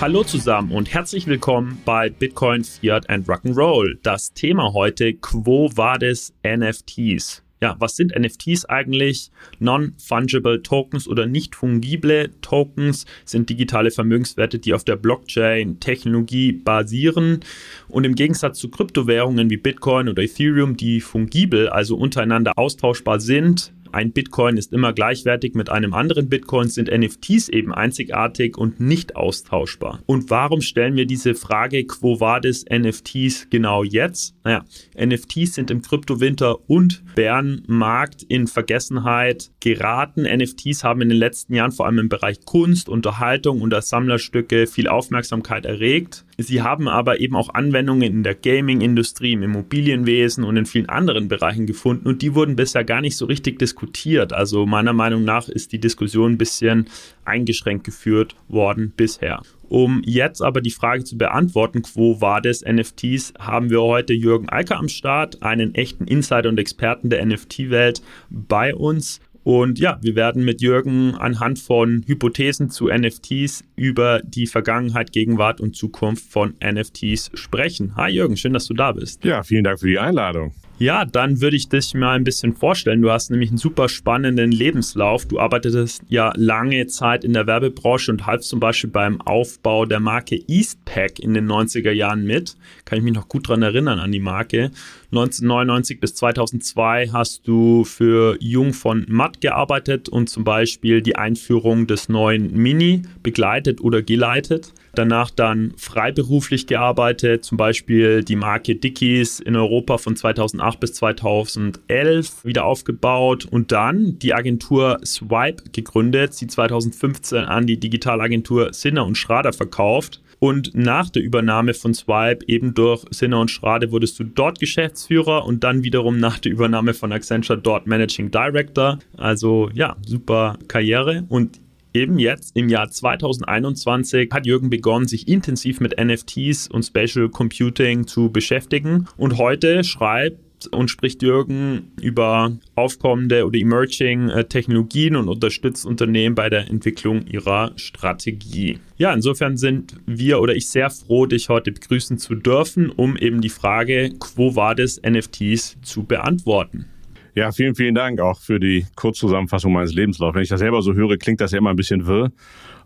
Hallo zusammen und herzlich willkommen bei Bitcoin, Fiat and Rock'n'Roll. Das Thema heute, Quo Vadis NFTs. Ja, was sind NFTs eigentlich? Non-fungible Tokens oder nicht fungible Tokens sind digitale Vermögenswerte, die auf der Blockchain-Technologie basieren. Und im Gegensatz zu Kryptowährungen wie Bitcoin oder Ethereum, die fungibel, also untereinander austauschbar sind, ein Bitcoin ist immer gleichwertig mit einem anderen Bitcoin, sind NFTs eben einzigartig und nicht austauschbar. Und warum stellen wir diese Frage, quo vadis NFTs genau jetzt? Naja, NFTs sind im Kryptowinter und Bärenmarkt in Vergessenheit geraten. NFTs haben in den letzten Jahren vor allem im Bereich Kunst, Unterhaltung und als Sammlerstücke viel Aufmerksamkeit erregt. Sie haben aber eben auch Anwendungen in der Gaming-Industrie, im Immobilienwesen und in vielen anderen Bereichen gefunden und die wurden bisher gar nicht so richtig diskutiert. Also meiner Meinung nach ist die Diskussion ein bisschen eingeschränkt geführt worden bisher. Um jetzt aber die Frage zu beantworten, quo war des NFTs, haben wir heute Jürgen Eiker am Start, einen echten Insider und Experten der NFT-Welt bei uns. Und ja, wir werden mit Jürgen anhand von Hypothesen zu NFTs über die Vergangenheit, Gegenwart und Zukunft von NFTs sprechen. Hi Jürgen, schön, dass du da bist. Ja, vielen Dank für die Einladung. Ja, dann würde ich dich mal ein bisschen vorstellen. Du hast nämlich einen super spannenden Lebenslauf. Du arbeitetest ja lange Zeit in der Werbebranche und halfst zum Beispiel beim Aufbau der Marke Eastpak in den 90er Jahren mit. Kann ich mich noch gut daran erinnern an die Marke. 1999 bis 2002 hast du für Jung von Matt gearbeitet und zum Beispiel die Einführung des neuen Mini begleitet oder geleitet. Danach dann freiberuflich gearbeitet, zum Beispiel die Marke Dickies in Europa von 2008 bis 2011 wieder aufgebaut und dann die Agentur Swipe gegründet, sie 2015 an die Digitalagentur Sinner und Schrader verkauft. Und nach der Übernahme von Swipe eben durch Sinner und Schrader wurdest du dort Geschäftsführer und dann wiederum nach der Übernahme von Accenture dort Managing Director. Also ja, super Karriere. Und eben jetzt im Jahr 2021 hat Jürgen begonnen, sich intensiv mit NFTs und Spatial Computing zu beschäftigen. Und heute schreibt und spricht Jürgen über aufkommende oder emerging äh, Technologien und unterstützt Unternehmen bei der Entwicklung ihrer Strategie. Ja, insofern sind wir oder ich sehr froh, dich heute begrüßen zu dürfen, um eben die Frage, quo war das NFTs zu beantworten. Ja, vielen, vielen Dank auch für die Kurzzusammenfassung meines Lebenslaufs. Wenn ich das selber so höre, klingt das ja immer ein bisschen wirr.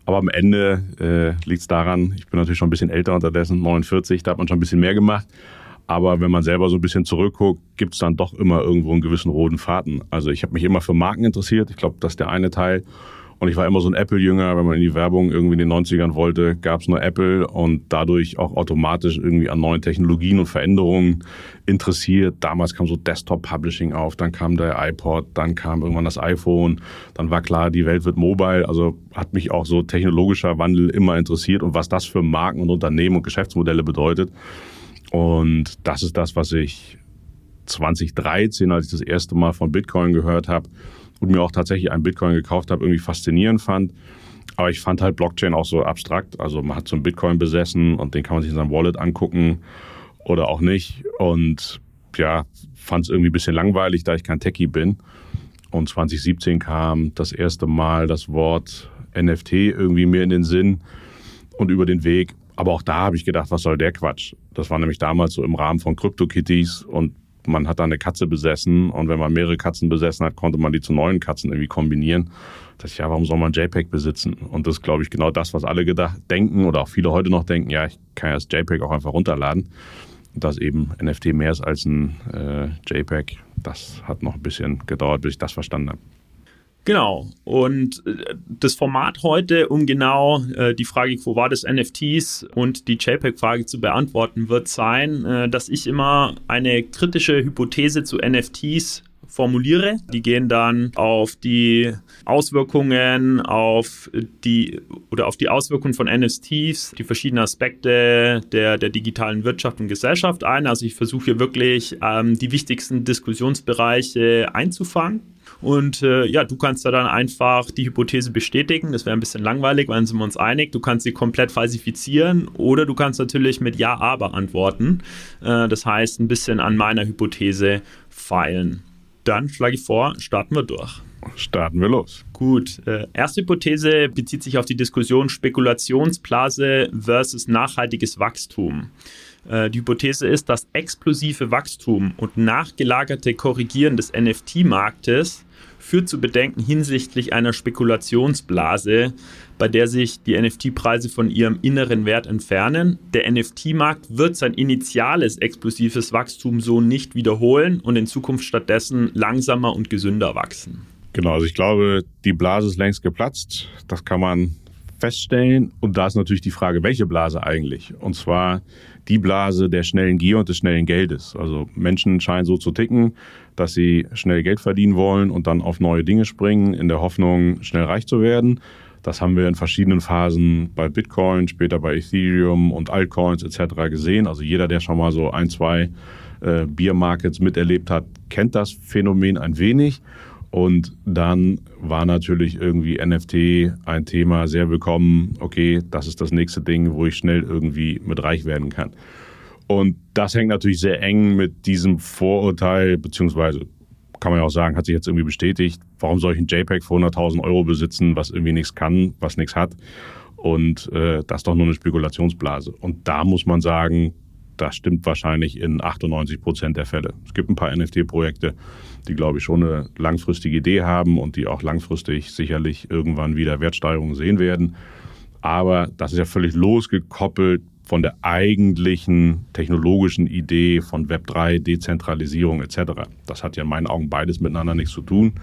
Aber am Ende äh, liegt es daran, ich bin natürlich schon ein bisschen älter unterdessen, 49, da hat man schon ein bisschen mehr gemacht. Aber wenn man selber so ein bisschen zurückguckt, gibt es dann doch immer irgendwo einen gewissen roten Faden. Also ich habe mich immer für Marken interessiert. Ich glaube, das ist der eine Teil. Und ich war immer so ein Apple-Jünger, wenn man in die Werbung irgendwie in den 90ern wollte, gab es nur Apple und dadurch auch automatisch irgendwie an neuen Technologien und Veränderungen interessiert. Damals kam so Desktop-Publishing auf, dann kam der iPod, dann kam irgendwann das iPhone, dann war klar, die Welt wird mobile. Also hat mich auch so technologischer Wandel immer interessiert und was das für Marken und Unternehmen und Geschäftsmodelle bedeutet. Und das ist das, was ich 2013, als ich das erste Mal von Bitcoin gehört habe, und mir auch tatsächlich einen Bitcoin gekauft habe, irgendwie faszinierend fand. Aber ich fand halt Blockchain auch so abstrakt. Also man hat so einen Bitcoin besessen und den kann man sich in seinem Wallet angucken oder auch nicht. Und ja, fand es irgendwie ein bisschen langweilig, da ich kein Techie bin. Und 2017 kam das erste Mal das Wort NFT irgendwie mir in den Sinn und über den Weg. Aber auch da habe ich gedacht, was soll der Quatsch? Das war nämlich damals so im Rahmen von CryptoKitties und man hat da eine Katze besessen und wenn man mehrere Katzen besessen hat, konnte man die zu neuen Katzen irgendwie kombinieren. Da ich, ja, warum soll man JPEG besitzen? Und das ist, glaube ich, genau das, was alle gedacht, denken oder auch viele heute noch denken, ja, ich kann ja das JPEG auch einfach runterladen. Dass eben NFT mehr ist als ein äh, JPEG, das hat noch ein bisschen gedauert, bis ich das verstanden habe. Genau. Und äh, das Format heute, um genau äh, die Frage, wo war das NFTs und die JPEG-Frage zu beantworten, wird sein, äh, dass ich immer eine kritische Hypothese zu NFTs formuliere. Die gehen dann auf die Auswirkungen, auf die oder auf die Auswirkungen von NFTs, die verschiedenen Aspekte der, der digitalen Wirtschaft und Gesellschaft ein. Also ich versuche hier wirklich ähm, die wichtigsten Diskussionsbereiche einzufangen und äh, ja, du kannst da dann einfach die Hypothese bestätigen. Das wäre ein bisschen langweilig, weil sind wir uns einig. Du kannst sie komplett falsifizieren oder du kannst natürlich mit Ja, aber antworten. Äh, das heißt, ein bisschen an meiner Hypothese feilen. Dann schlage ich vor, starten wir durch. Starten wir los. Gut. Äh, erste Hypothese bezieht sich auf die Diskussion Spekulationsblase versus nachhaltiges Wachstum. Äh, die Hypothese ist, dass explosive Wachstum und nachgelagerte Korrigieren des NFT-Marktes führt zu Bedenken hinsichtlich einer Spekulationsblase, bei der sich die NFT-Preise von ihrem inneren Wert entfernen. Der NFT-Markt wird sein initiales explosives Wachstum so nicht wiederholen und in Zukunft stattdessen langsamer und gesünder wachsen. Genau, also ich glaube, die Blase ist längst geplatzt. Das kann man feststellen. Und da ist natürlich die Frage, welche Blase eigentlich? Und zwar die Blase der schnellen Gier und des schnellen Geldes. Also Menschen scheinen so zu ticken, dass sie schnell Geld verdienen wollen und dann auf neue Dinge springen, in der Hoffnung, schnell reich zu werden. Das haben wir in verschiedenen Phasen bei Bitcoin, später bei Ethereum und Altcoins etc. gesehen. Also jeder, der schon mal so ein, zwei äh, Beer Markets miterlebt hat, kennt das Phänomen ein wenig. Und dann war natürlich irgendwie NFT ein Thema sehr willkommen. Okay, das ist das nächste Ding, wo ich schnell irgendwie mit reich werden kann. Und das hängt natürlich sehr eng mit diesem Vorurteil, beziehungsweise kann man ja auch sagen, hat sich jetzt irgendwie bestätigt. Warum soll ich ein JPEG für 100.000 Euro besitzen, was irgendwie nichts kann, was nichts hat? Und äh, das ist doch nur eine Spekulationsblase. Und da muss man sagen, das stimmt wahrscheinlich in 98 Prozent der Fälle. Es gibt ein paar NFT-Projekte, die, glaube ich, schon eine langfristige Idee haben und die auch langfristig sicherlich irgendwann wieder Wertsteigerungen sehen werden. Aber das ist ja völlig losgekoppelt von der eigentlichen technologischen Idee von Web3, Dezentralisierung etc. Das hat ja in meinen Augen beides miteinander nichts zu tun.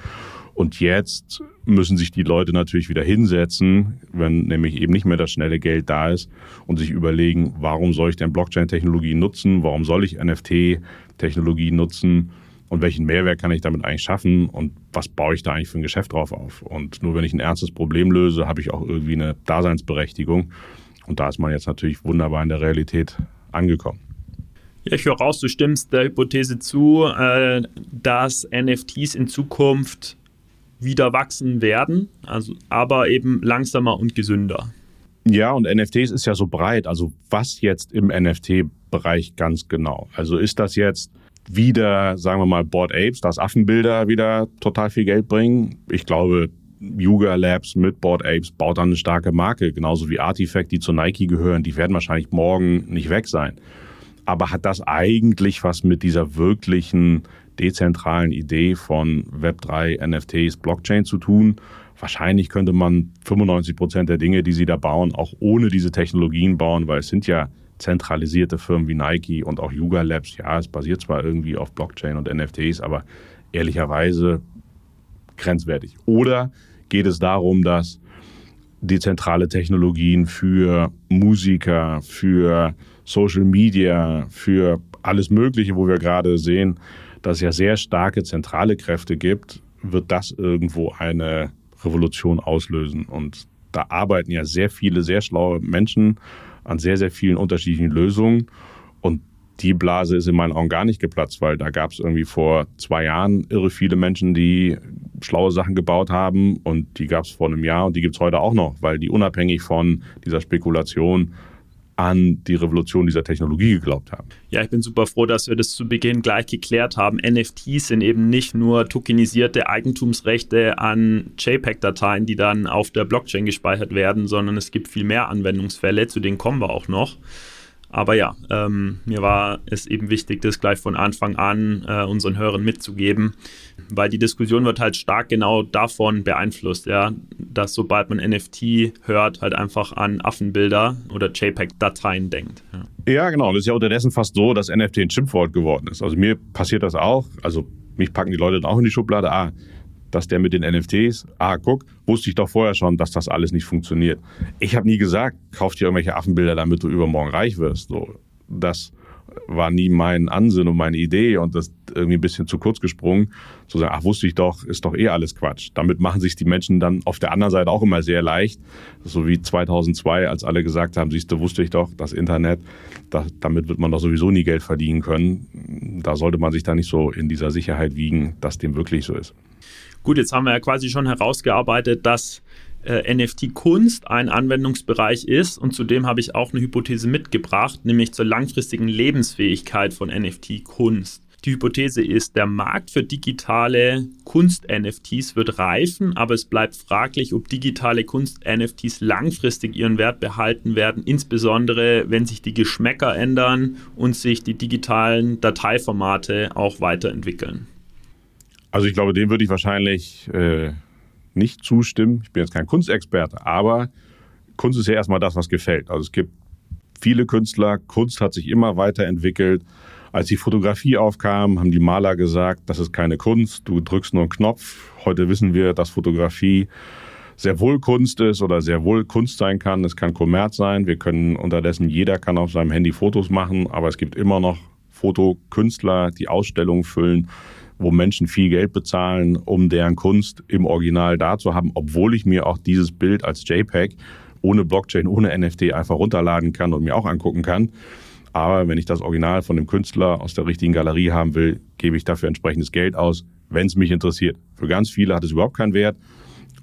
Und jetzt müssen sich die Leute natürlich wieder hinsetzen, wenn nämlich eben nicht mehr das schnelle Geld da ist und sich überlegen, warum soll ich denn Blockchain-Technologie nutzen? Warum soll ich NFT-Technologie nutzen? Und welchen Mehrwert kann ich damit eigentlich schaffen? Und was baue ich da eigentlich für ein Geschäft drauf auf? Und nur wenn ich ein ernstes Problem löse, habe ich auch irgendwie eine Daseinsberechtigung. Und da ist man jetzt natürlich wunderbar in der Realität angekommen. Ja, ich höre raus, du stimmst der Hypothese zu, äh, dass NFTs in Zukunft wieder wachsen werden, also, aber eben langsamer und gesünder. Ja, und NFTs ist ja so breit. Also was jetzt im NFT-Bereich ganz genau? Also ist das jetzt wieder, sagen wir mal, Board Apes, dass Affenbilder wieder total viel Geld bringen? Ich glaube, Yuga Labs mit Board Apes baut dann eine starke Marke, genauso wie Artifact, die zu Nike gehören. Die werden wahrscheinlich morgen nicht weg sein. Aber hat das eigentlich was mit dieser wirklichen dezentralen Idee von Web3, NFTs, Blockchain zu tun. Wahrscheinlich könnte man 95 Prozent der Dinge, die sie da bauen, auch ohne diese Technologien bauen, weil es sind ja zentralisierte Firmen wie Nike und auch Yuga Labs. Ja, es basiert zwar irgendwie auf Blockchain und NFTs, aber ehrlicherweise grenzwertig. Oder geht es darum, dass dezentrale Technologien für Musiker, für Social Media, für alles Mögliche, wo wir gerade sehen, dass es ja sehr starke zentrale Kräfte gibt, wird das irgendwo eine Revolution auslösen. Und da arbeiten ja sehr viele, sehr schlaue Menschen an sehr, sehr vielen unterschiedlichen Lösungen. Und die Blase ist in meinen Augen gar nicht geplatzt, weil da gab es irgendwie vor zwei Jahren irre viele Menschen, die schlaue Sachen gebaut haben und die gab es vor einem Jahr und die gibt es heute auch noch, weil die unabhängig von dieser Spekulation an die Revolution dieser Technologie geglaubt haben. Ja, ich bin super froh, dass wir das zu Beginn gleich geklärt haben. NFTs sind eben nicht nur tokenisierte Eigentumsrechte an JPEG-Dateien, die dann auf der Blockchain gespeichert werden, sondern es gibt viel mehr Anwendungsfälle, zu denen kommen wir auch noch. Aber ja, ähm, mir war es eben wichtig, das gleich von Anfang an äh, unseren Hörern mitzugeben, weil die Diskussion wird halt stark genau davon beeinflusst, ja, dass sobald man NFT hört, halt einfach an Affenbilder oder JPEG-Dateien denkt. Ja. ja, genau. Das ist ja unterdessen fast so, dass NFT ein Schimpfwort geworden ist. Also mir passiert das auch. Also mich packen die Leute dann auch in die Schublade. Ah, dass der mit den NFTs, ah, guck, wusste ich doch vorher schon, dass das alles nicht funktioniert. Ich habe nie gesagt, kauf dir irgendwelche Affenbilder, damit du übermorgen reich wirst. So, das war nie mein Ansinn und meine Idee und das irgendwie ein bisschen zu kurz gesprungen, zu sagen, ach, wusste ich doch, ist doch eh alles Quatsch. Damit machen sich die Menschen dann auf der anderen Seite auch immer sehr leicht. So wie 2002, als alle gesagt haben, siehst du, wusste ich doch, das Internet, da, damit wird man doch sowieso nie Geld verdienen können. Da sollte man sich da nicht so in dieser Sicherheit wiegen, dass dem wirklich so ist. Gut, jetzt haben wir ja quasi schon herausgearbeitet, dass äh, NFT-Kunst ein Anwendungsbereich ist und zudem habe ich auch eine Hypothese mitgebracht, nämlich zur langfristigen Lebensfähigkeit von NFT-Kunst. Die Hypothese ist, der Markt für digitale Kunst-NFTs wird reifen, aber es bleibt fraglich, ob digitale Kunst-NFTs langfristig ihren Wert behalten werden, insbesondere wenn sich die Geschmäcker ändern und sich die digitalen Dateiformate auch weiterentwickeln. Also ich glaube, dem würde ich wahrscheinlich äh, nicht zustimmen. Ich bin jetzt kein Kunstexperte, aber Kunst ist ja erstmal das, was gefällt. Also es gibt viele Künstler, Kunst hat sich immer weiterentwickelt. Als die Fotografie aufkam, haben die Maler gesagt, das ist keine Kunst, du drückst nur einen Knopf. Heute wissen wir, dass Fotografie sehr wohl Kunst ist oder sehr wohl Kunst sein kann. Es kann Kommerz sein. Wir können unterdessen, jeder kann auf seinem Handy Fotos machen, aber es gibt immer noch Fotokünstler, die Ausstellungen füllen, wo Menschen viel Geld bezahlen, um deren Kunst im Original da zu haben, obwohl ich mir auch dieses Bild als JPEG ohne Blockchain, ohne NFT einfach runterladen kann und mir auch angucken kann. Aber wenn ich das Original von dem Künstler aus der richtigen Galerie haben will, gebe ich dafür entsprechendes Geld aus, wenn es mich interessiert. Für ganz viele hat es überhaupt keinen Wert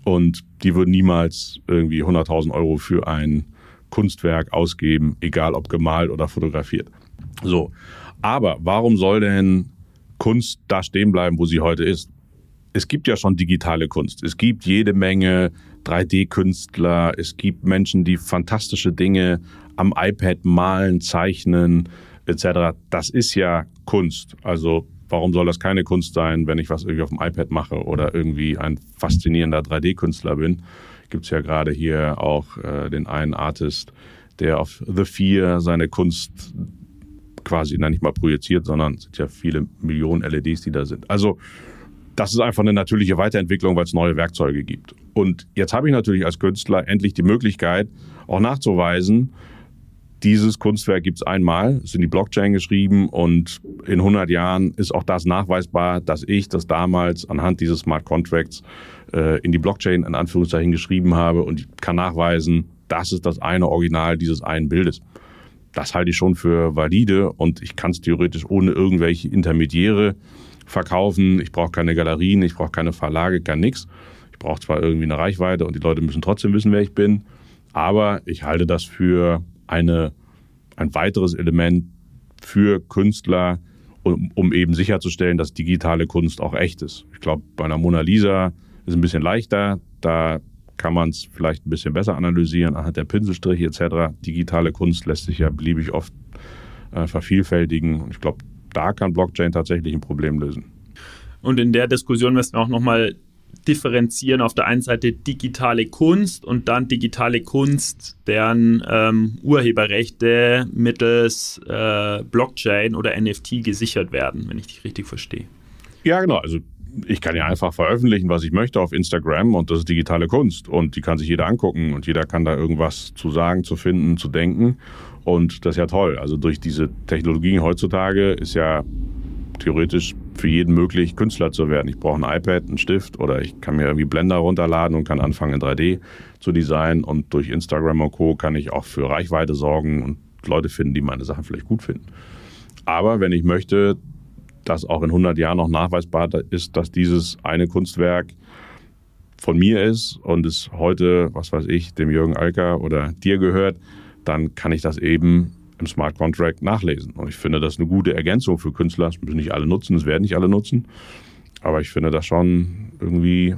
und die würden niemals irgendwie 100.000 Euro für ein Kunstwerk ausgeben, egal ob gemalt oder fotografiert. So. Aber warum soll denn Kunst da stehen bleiben, wo sie heute ist? Es gibt ja schon digitale Kunst. Es gibt jede Menge 3D-Künstler. Es gibt Menschen, die fantastische Dinge am iPad malen, zeichnen etc. Das ist ja Kunst. Also warum soll das keine Kunst sein, wenn ich was irgendwie auf dem iPad mache oder irgendwie ein faszinierender 3D-Künstler bin? Gibt es ja gerade hier auch äh, den einen Artist, der auf The Fear seine Kunst quasi na, nicht mal projiziert, sondern es sind ja viele Millionen LEDs, die da sind. Also das ist einfach eine natürliche Weiterentwicklung, weil es neue Werkzeuge gibt. Und jetzt habe ich natürlich als Künstler endlich die Möglichkeit, auch nachzuweisen, dieses Kunstwerk gibt es einmal, ist in die Blockchain geschrieben und in 100 Jahren ist auch das nachweisbar, dass ich das damals anhand dieses Smart Contracts äh, in die Blockchain in Anführungszeichen geschrieben habe und kann nachweisen, das ist das eine Original dieses einen Bildes. Das halte ich schon für valide und ich kann es theoretisch ohne irgendwelche Intermediäre verkaufen. Ich brauche keine Galerien, ich brauche keine Verlage, gar nichts. Ich brauche zwar irgendwie eine Reichweite und die Leute müssen trotzdem wissen, wer ich bin, aber ich halte das für eine, ein weiteres Element für Künstler, um, um eben sicherzustellen, dass digitale Kunst auch echt ist. Ich glaube, bei einer Mona Lisa ist es ein bisschen leichter. Da kann man es vielleicht ein bisschen besser analysieren anhand der Pinselstriche etc. Digitale Kunst lässt sich ja beliebig oft äh, vervielfältigen. Und ich glaube, da kann Blockchain tatsächlich ein Problem lösen. Und in der Diskussion müssen wir auch nochmal differenzieren. Auf der einen Seite digitale Kunst und dann digitale Kunst, deren ähm, Urheberrechte mittels äh, Blockchain oder NFT gesichert werden, wenn ich dich richtig verstehe. Ja, genau. Also ich kann ja einfach veröffentlichen, was ich möchte auf Instagram und das ist digitale Kunst und die kann sich jeder angucken und jeder kann da irgendwas zu sagen, zu finden, zu denken und das ist ja toll. Also durch diese Technologien heutzutage ist ja theoretisch für jeden möglich, Künstler zu werden. Ich brauche ein iPad, einen Stift oder ich kann mir irgendwie Blender runterladen und kann anfangen in 3D zu designen und durch Instagram und Co. kann ich auch für Reichweite sorgen und Leute finden, die meine Sachen vielleicht gut finden. Aber wenn ich möchte, dass auch in 100 Jahren noch nachweisbar ist, dass dieses eine Kunstwerk von mir ist und es heute, was weiß ich, dem Jürgen Alker oder dir gehört, dann kann ich das eben im Smart Contract nachlesen. Und ich finde das eine gute Ergänzung für Künstler. Das müssen nicht alle nutzen, das werden nicht alle nutzen. Aber ich finde das schon irgendwie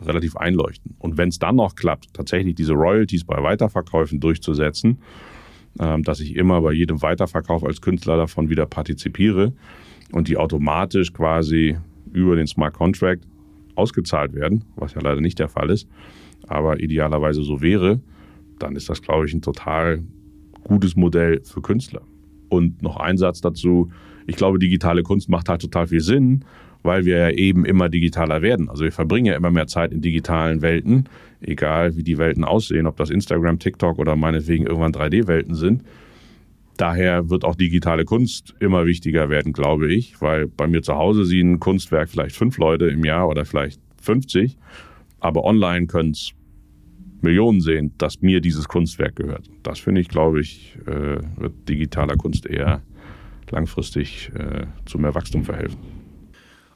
relativ einleuchtend. Und wenn es dann noch klappt, tatsächlich diese Royalties bei Weiterverkäufen durchzusetzen, ähm, dass ich immer bei jedem Weiterverkauf als Künstler davon wieder partizipiere und die automatisch quasi über den Smart Contract ausgezahlt werden, was ja leider nicht der Fall ist, aber idealerweise so wäre, dann ist das, glaube ich, ein total gutes Modell für Künstler. Und noch ein Satz dazu. Ich glaube, digitale Kunst macht halt total viel Sinn, weil wir ja eben immer digitaler werden. Also wir verbringen ja immer mehr Zeit in digitalen Welten, egal wie die Welten aussehen, ob das Instagram, TikTok oder meinetwegen irgendwann 3D-Welten sind. Daher wird auch digitale Kunst immer wichtiger werden, glaube ich, weil bei mir zu Hause sehen ein Kunstwerk vielleicht fünf Leute im Jahr oder vielleicht 50, aber online können es Millionen sehen, dass mir dieses Kunstwerk gehört. Das finde ich, glaube ich, äh, wird digitaler Kunst eher langfristig äh, zu mehr Wachstum verhelfen.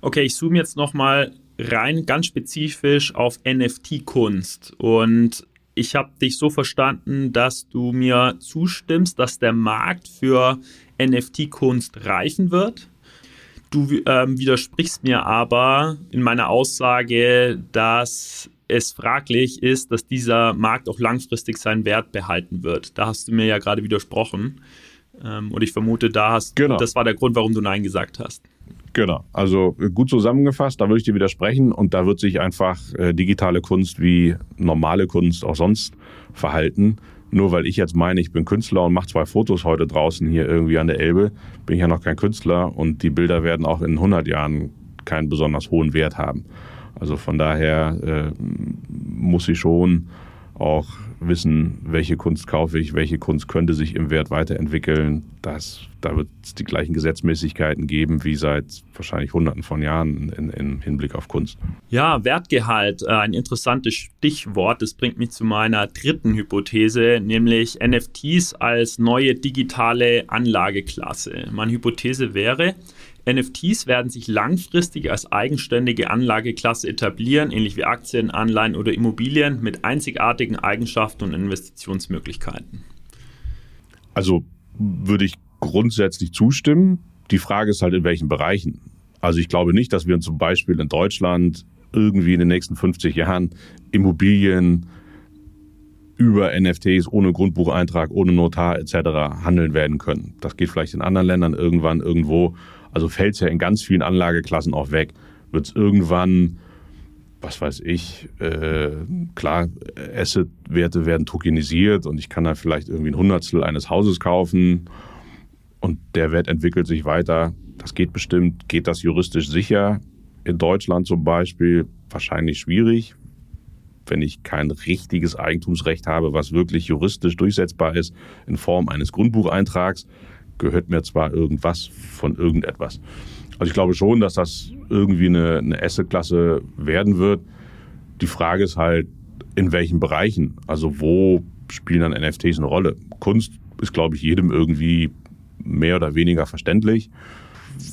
Okay, ich zoome jetzt nochmal rein ganz spezifisch auf NFT-Kunst. Und ich habe dich so verstanden, dass du mir zustimmst, dass der Markt für NFT-Kunst reifen wird. Du ähm, widersprichst mir aber in meiner Aussage, dass es fraglich ist, dass dieser Markt auch langfristig seinen Wert behalten wird. Da hast du mir ja gerade widersprochen. Ähm, und ich vermute, da hast genau. das war der Grund, warum du Nein gesagt hast. Genau, also gut zusammengefasst, da würde ich dir widersprechen und da wird sich einfach äh, digitale Kunst wie normale Kunst auch sonst verhalten. Nur weil ich jetzt meine, ich bin Künstler und mache zwei Fotos heute draußen hier irgendwie an der Elbe, bin ich ja noch kein Künstler und die Bilder werden auch in 100 Jahren keinen besonders hohen Wert haben. Also von daher äh, muss ich schon auch wissen, welche Kunst kaufe ich, welche Kunst könnte sich im Wert weiterentwickeln. Das, da wird es die gleichen Gesetzmäßigkeiten geben wie seit wahrscheinlich hunderten von Jahren im Hinblick auf Kunst. Ja, Wertgehalt, äh, ein interessantes Stichwort. Das bringt mich zu meiner dritten Hypothese, nämlich NFTs als neue digitale Anlageklasse. Meine Hypothese wäre, NFTs werden sich langfristig als eigenständige Anlageklasse etablieren, ähnlich wie Aktien, Anleihen oder Immobilien mit einzigartigen Eigenschaften und Investitionsmöglichkeiten. Also würde ich grundsätzlich zustimmen. Die Frage ist halt, in welchen Bereichen. Also ich glaube nicht, dass wir zum Beispiel in Deutschland irgendwie in den nächsten 50 Jahren Immobilien über NFTs ohne Grundbucheintrag, ohne Notar etc. handeln werden können. Das geht vielleicht in anderen Ländern irgendwann irgendwo also fällt es ja in ganz vielen Anlageklassen auch weg. Wird es irgendwann, was weiß ich, äh, klar, Asset-Werte werden tokenisiert und ich kann dann vielleicht irgendwie ein Hundertstel eines Hauses kaufen und der Wert entwickelt sich weiter. Das geht bestimmt. Geht das juristisch sicher? In Deutschland zum Beispiel wahrscheinlich schwierig, wenn ich kein richtiges Eigentumsrecht habe, was wirklich juristisch durchsetzbar ist in Form eines Grundbucheintrags gehört mir zwar irgendwas von irgendetwas. Also ich glaube schon, dass das irgendwie eine, eine Asset-Klasse werden wird. Die Frage ist halt, in welchen Bereichen? Also wo spielen dann NFTs eine Rolle? Kunst ist, glaube ich, jedem irgendwie mehr oder weniger verständlich.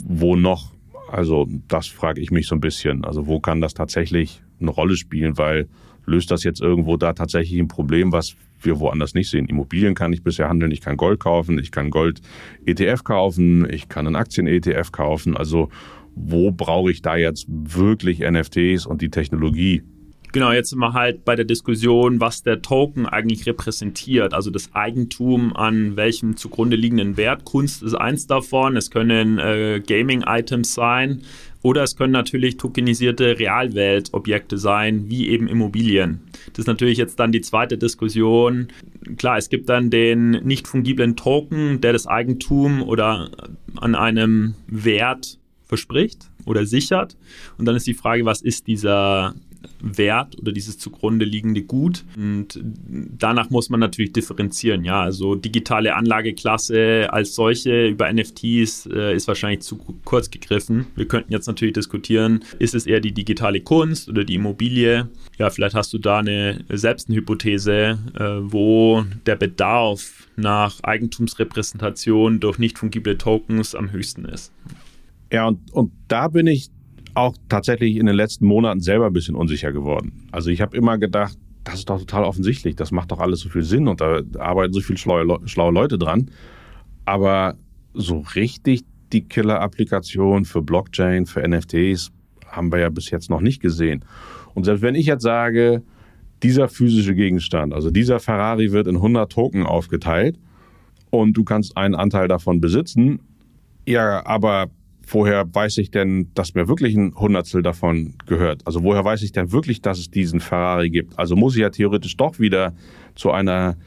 Wo noch? Also das frage ich mich so ein bisschen. Also wo kann das tatsächlich eine Rolle spielen? Weil löst das jetzt irgendwo da tatsächlich ein Problem, was wir woanders nicht sehen. Immobilien kann ich bisher handeln, ich kann Gold kaufen, ich kann Gold-ETF kaufen, ich kann einen Aktien-ETF kaufen. Also wo brauche ich da jetzt wirklich NFTs und die Technologie? Genau, jetzt sind wir halt bei der Diskussion, was der Token eigentlich repräsentiert. Also das Eigentum an welchem zugrunde liegenden Wert. Kunst ist eins davon. Es können äh, Gaming-Items sein. Oder es können natürlich tokenisierte Realweltobjekte sein, wie eben Immobilien. Das ist natürlich jetzt dann die zweite Diskussion. Klar, es gibt dann den nicht fungiblen Token, der das Eigentum oder an einem Wert verspricht oder sichert. Und dann ist die Frage, was ist dieser Wert oder dieses zugrunde liegende Gut. Und danach muss man natürlich differenzieren. Ja, also digitale Anlageklasse als solche über NFTs äh, ist wahrscheinlich zu kurz gegriffen. Wir könnten jetzt natürlich diskutieren, ist es eher die digitale Kunst oder die Immobilie? Ja, vielleicht hast du da eine selbst eine Hypothese, äh, wo der Bedarf nach Eigentumsrepräsentation durch nicht fungible Tokens am höchsten ist. Ja, und, und da bin ich auch tatsächlich in den letzten Monaten selber ein bisschen unsicher geworden. Also ich habe immer gedacht, das ist doch total offensichtlich, das macht doch alles so viel Sinn und da arbeiten so viele schlaue, schlaue Leute dran. Aber so richtig die Killer-Applikation für Blockchain, für NFTs haben wir ja bis jetzt noch nicht gesehen. Und selbst wenn ich jetzt sage, dieser physische Gegenstand, also dieser Ferrari wird in 100 Token aufgeteilt und du kannst einen Anteil davon besitzen, ja, aber woher weiß ich denn, dass mir wirklich ein Hundertstel davon gehört? Also woher weiß ich denn wirklich, dass es diesen Ferrari gibt? Also muss ich ja theoretisch doch wieder zu einer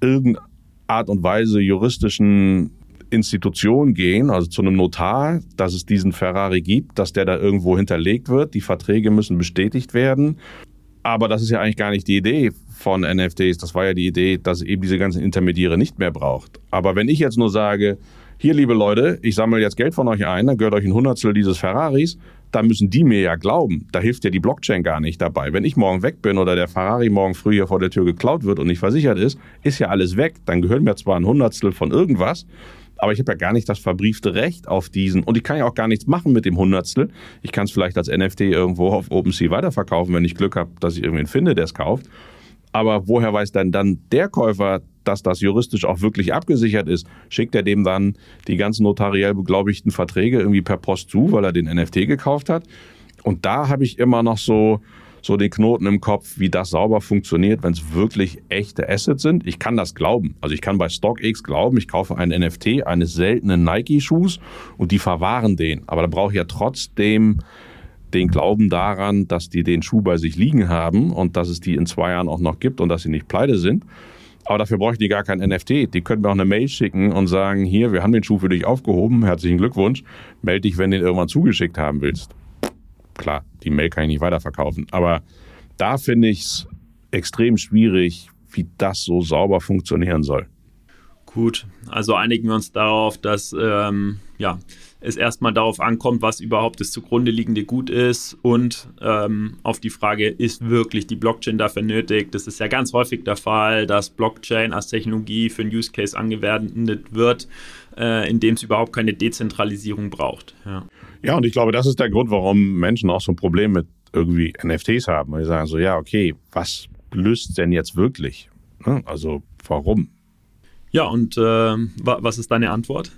irgendeiner Art und Weise juristischen Institution gehen, also zu einem Notar, dass es diesen Ferrari gibt, dass der da irgendwo hinterlegt wird. Die Verträge müssen bestätigt werden. Aber das ist ja eigentlich gar nicht die Idee von NFTs. Das war ja die Idee, dass es eben diese ganzen Intermediäre nicht mehr braucht. Aber wenn ich jetzt nur sage, hier, liebe Leute, ich sammle jetzt Geld von euch ein, dann gehört euch ein Hundertstel dieses Ferraris, dann müssen die mir ja glauben. Da hilft ja die Blockchain gar nicht dabei. Wenn ich morgen weg bin oder der Ferrari morgen früh hier vor der Tür geklaut wird und nicht versichert ist, ist ja alles weg. Dann gehört mir zwar ein Hundertstel von irgendwas, aber ich habe ja gar nicht das verbriefte Recht auf diesen und ich kann ja auch gar nichts machen mit dem Hundertstel. Ich kann es vielleicht als NFT irgendwo auf OpenSea weiterverkaufen, wenn ich Glück habe, dass ich irgendwen finde, der es kauft. Aber woher weiß dann dann der Käufer, dass das juristisch auch wirklich abgesichert ist, schickt er dem dann die ganzen notariell beglaubigten Verträge irgendwie per Post zu, weil er den NFT gekauft hat. Und da habe ich immer noch so, so den Knoten im Kopf, wie das sauber funktioniert, wenn es wirklich echte Assets sind. Ich kann das glauben. Also ich kann bei StockX glauben, ich kaufe einen NFT eines seltenen Nike-Schuhs und die verwahren den. Aber da brauche ich ja trotzdem den Glauben daran, dass die den Schuh bei sich liegen haben und dass es die in zwei Jahren auch noch gibt und dass sie nicht pleite sind. Aber dafür brauche ich die gar kein NFT. Die können mir auch eine Mail schicken und sagen, hier, wir haben den Schuh für dich aufgehoben, herzlichen Glückwunsch, melde dich, wenn du den irgendwann zugeschickt haben willst. Klar, die Mail kann ich nicht weiterverkaufen. Aber da finde ich es extrem schwierig, wie das so sauber funktionieren soll. Gut, also einigen wir uns darauf, dass ähm, ja, es erstmal darauf ankommt, was überhaupt das zugrunde liegende Gut ist und ähm, auf die Frage, ist wirklich die Blockchain dafür nötig? Das ist ja ganz häufig der Fall, dass Blockchain als Technologie für einen Use Case angewendet wird, äh, in dem es überhaupt keine Dezentralisierung braucht. Ja. ja, und ich glaube, das ist der Grund, warum Menschen auch so ein Problem mit irgendwie NFTs haben. Weil sie sagen so, ja, okay, was löst denn jetzt wirklich? Ne? Also warum? Ja, und äh, was ist deine Antwort?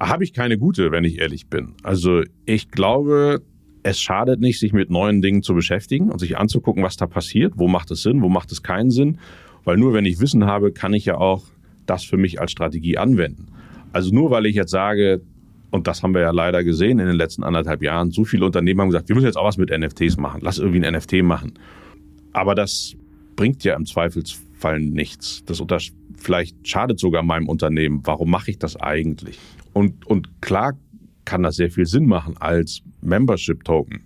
Habe ich keine gute, wenn ich ehrlich bin. Also ich glaube, es schadet nicht, sich mit neuen Dingen zu beschäftigen und sich anzugucken, was da passiert. Wo macht es Sinn, wo macht es keinen Sinn? Weil nur wenn ich Wissen habe, kann ich ja auch das für mich als Strategie anwenden. Also nur weil ich jetzt sage, und das haben wir ja leider gesehen in den letzten anderthalb Jahren, so viele Unternehmen haben gesagt, wir müssen jetzt auch was mit NFTs machen, lass irgendwie ein NFT machen. Aber das bringt ja im Zweifelsfall nichts. Das vielleicht schadet sogar meinem Unternehmen. Warum mache ich das eigentlich? Und, und klar kann das sehr viel Sinn machen als Membership-Token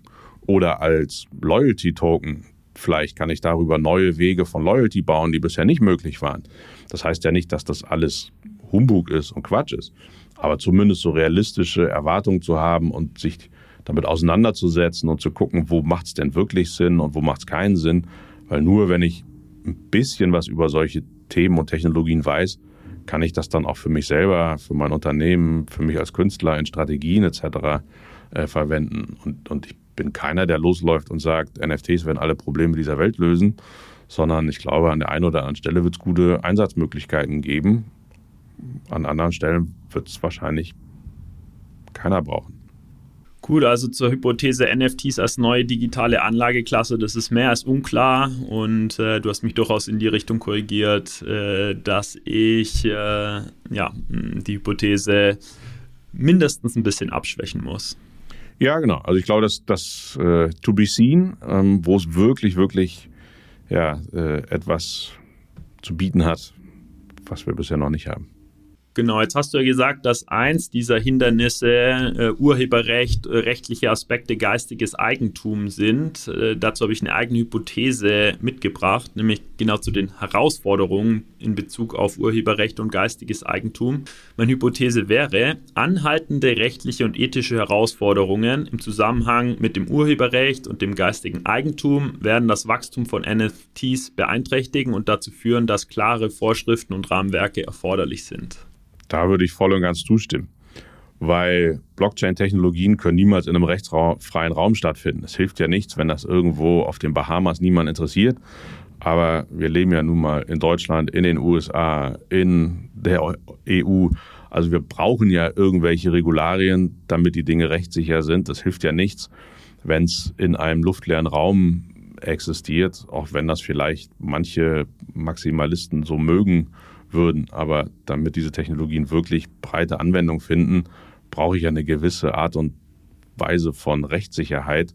oder als Loyalty-Token. Vielleicht kann ich darüber neue Wege von Loyalty bauen, die bisher nicht möglich waren. Das heißt ja nicht, dass das alles Humbug ist und Quatsch ist. Aber zumindest so realistische Erwartungen zu haben und sich damit auseinanderzusetzen und zu gucken, wo macht es denn wirklich Sinn und wo macht es keinen Sinn. Weil nur wenn ich ein bisschen was über solche Themen und Technologien weiß, kann ich das dann auch für mich selber, für mein Unternehmen, für mich als Künstler in Strategien etc. Äh, verwenden. Und, und ich bin keiner, der losläuft und sagt, NFTs werden alle Probleme dieser Welt lösen, sondern ich glaube, an der einen oder anderen Stelle wird es gute Einsatzmöglichkeiten geben. An anderen Stellen wird es wahrscheinlich keiner brauchen. Cool, also zur Hypothese NFTs als neue digitale Anlageklasse, das ist mehr als unklar und äh, du hast mich durchaus in die Richtung korrigiert, äh, dass ich äh, ja, die Hypothese mindestens ein bisschen abschwächen muss. Ja, genau. Also ich glaube, dass das äh, To Be Seen, ähm, wo es wirklich, wirklich ja, äh, etwas zu bieten hat, was wir bisher noch nicht haben. Genau, jetzt hast du ja gesagt, dass eins dieser Hindernisse äh, Urheberrecht, äh, rechtliche Aspekte, geistiges Eigentum sind. Äh, dazu habe ich eine eigene Hypothese mitgebracht, nämlich genau zu den Herausforderungen in Bezug auf Urheberrecht und geistiges Eigentum. Meine Hypothese wäre, anhaltende rechtliche und ethische Herausforderungen im Zusammenhang mit dem Urheberrecht und dem geistigen Eigentum werden das Wachstum von NFTs beeinträchtigen und dazu führen, dass klare Vorschriften und Rahmenwerke erforderlich sind. Da würde ich voll und ganz zustimmen. Weil Blockchain-Technologien können niemals in einem rechtsfreien Raum stattfinden. Es hilft ja nichts, wenn das irgendwo auf den Bahamas niemand interessiert. Aber wir leben ja nun mal in Deutschland, in den USA, in der EU. Also wir brauchen ja irgendwelche Regularien, damit die Dinge rechtssicher sind. Das hilft ja nichts, wenn es in einem luftleeren Raum existiert, auch wenn das vielleicht manche Maximalisten so mögen würden. Aber damit diese Technologien wirklich breite Anwendung finden, brauche ich eine gewisse Art und Weise von Rechtssicherheit,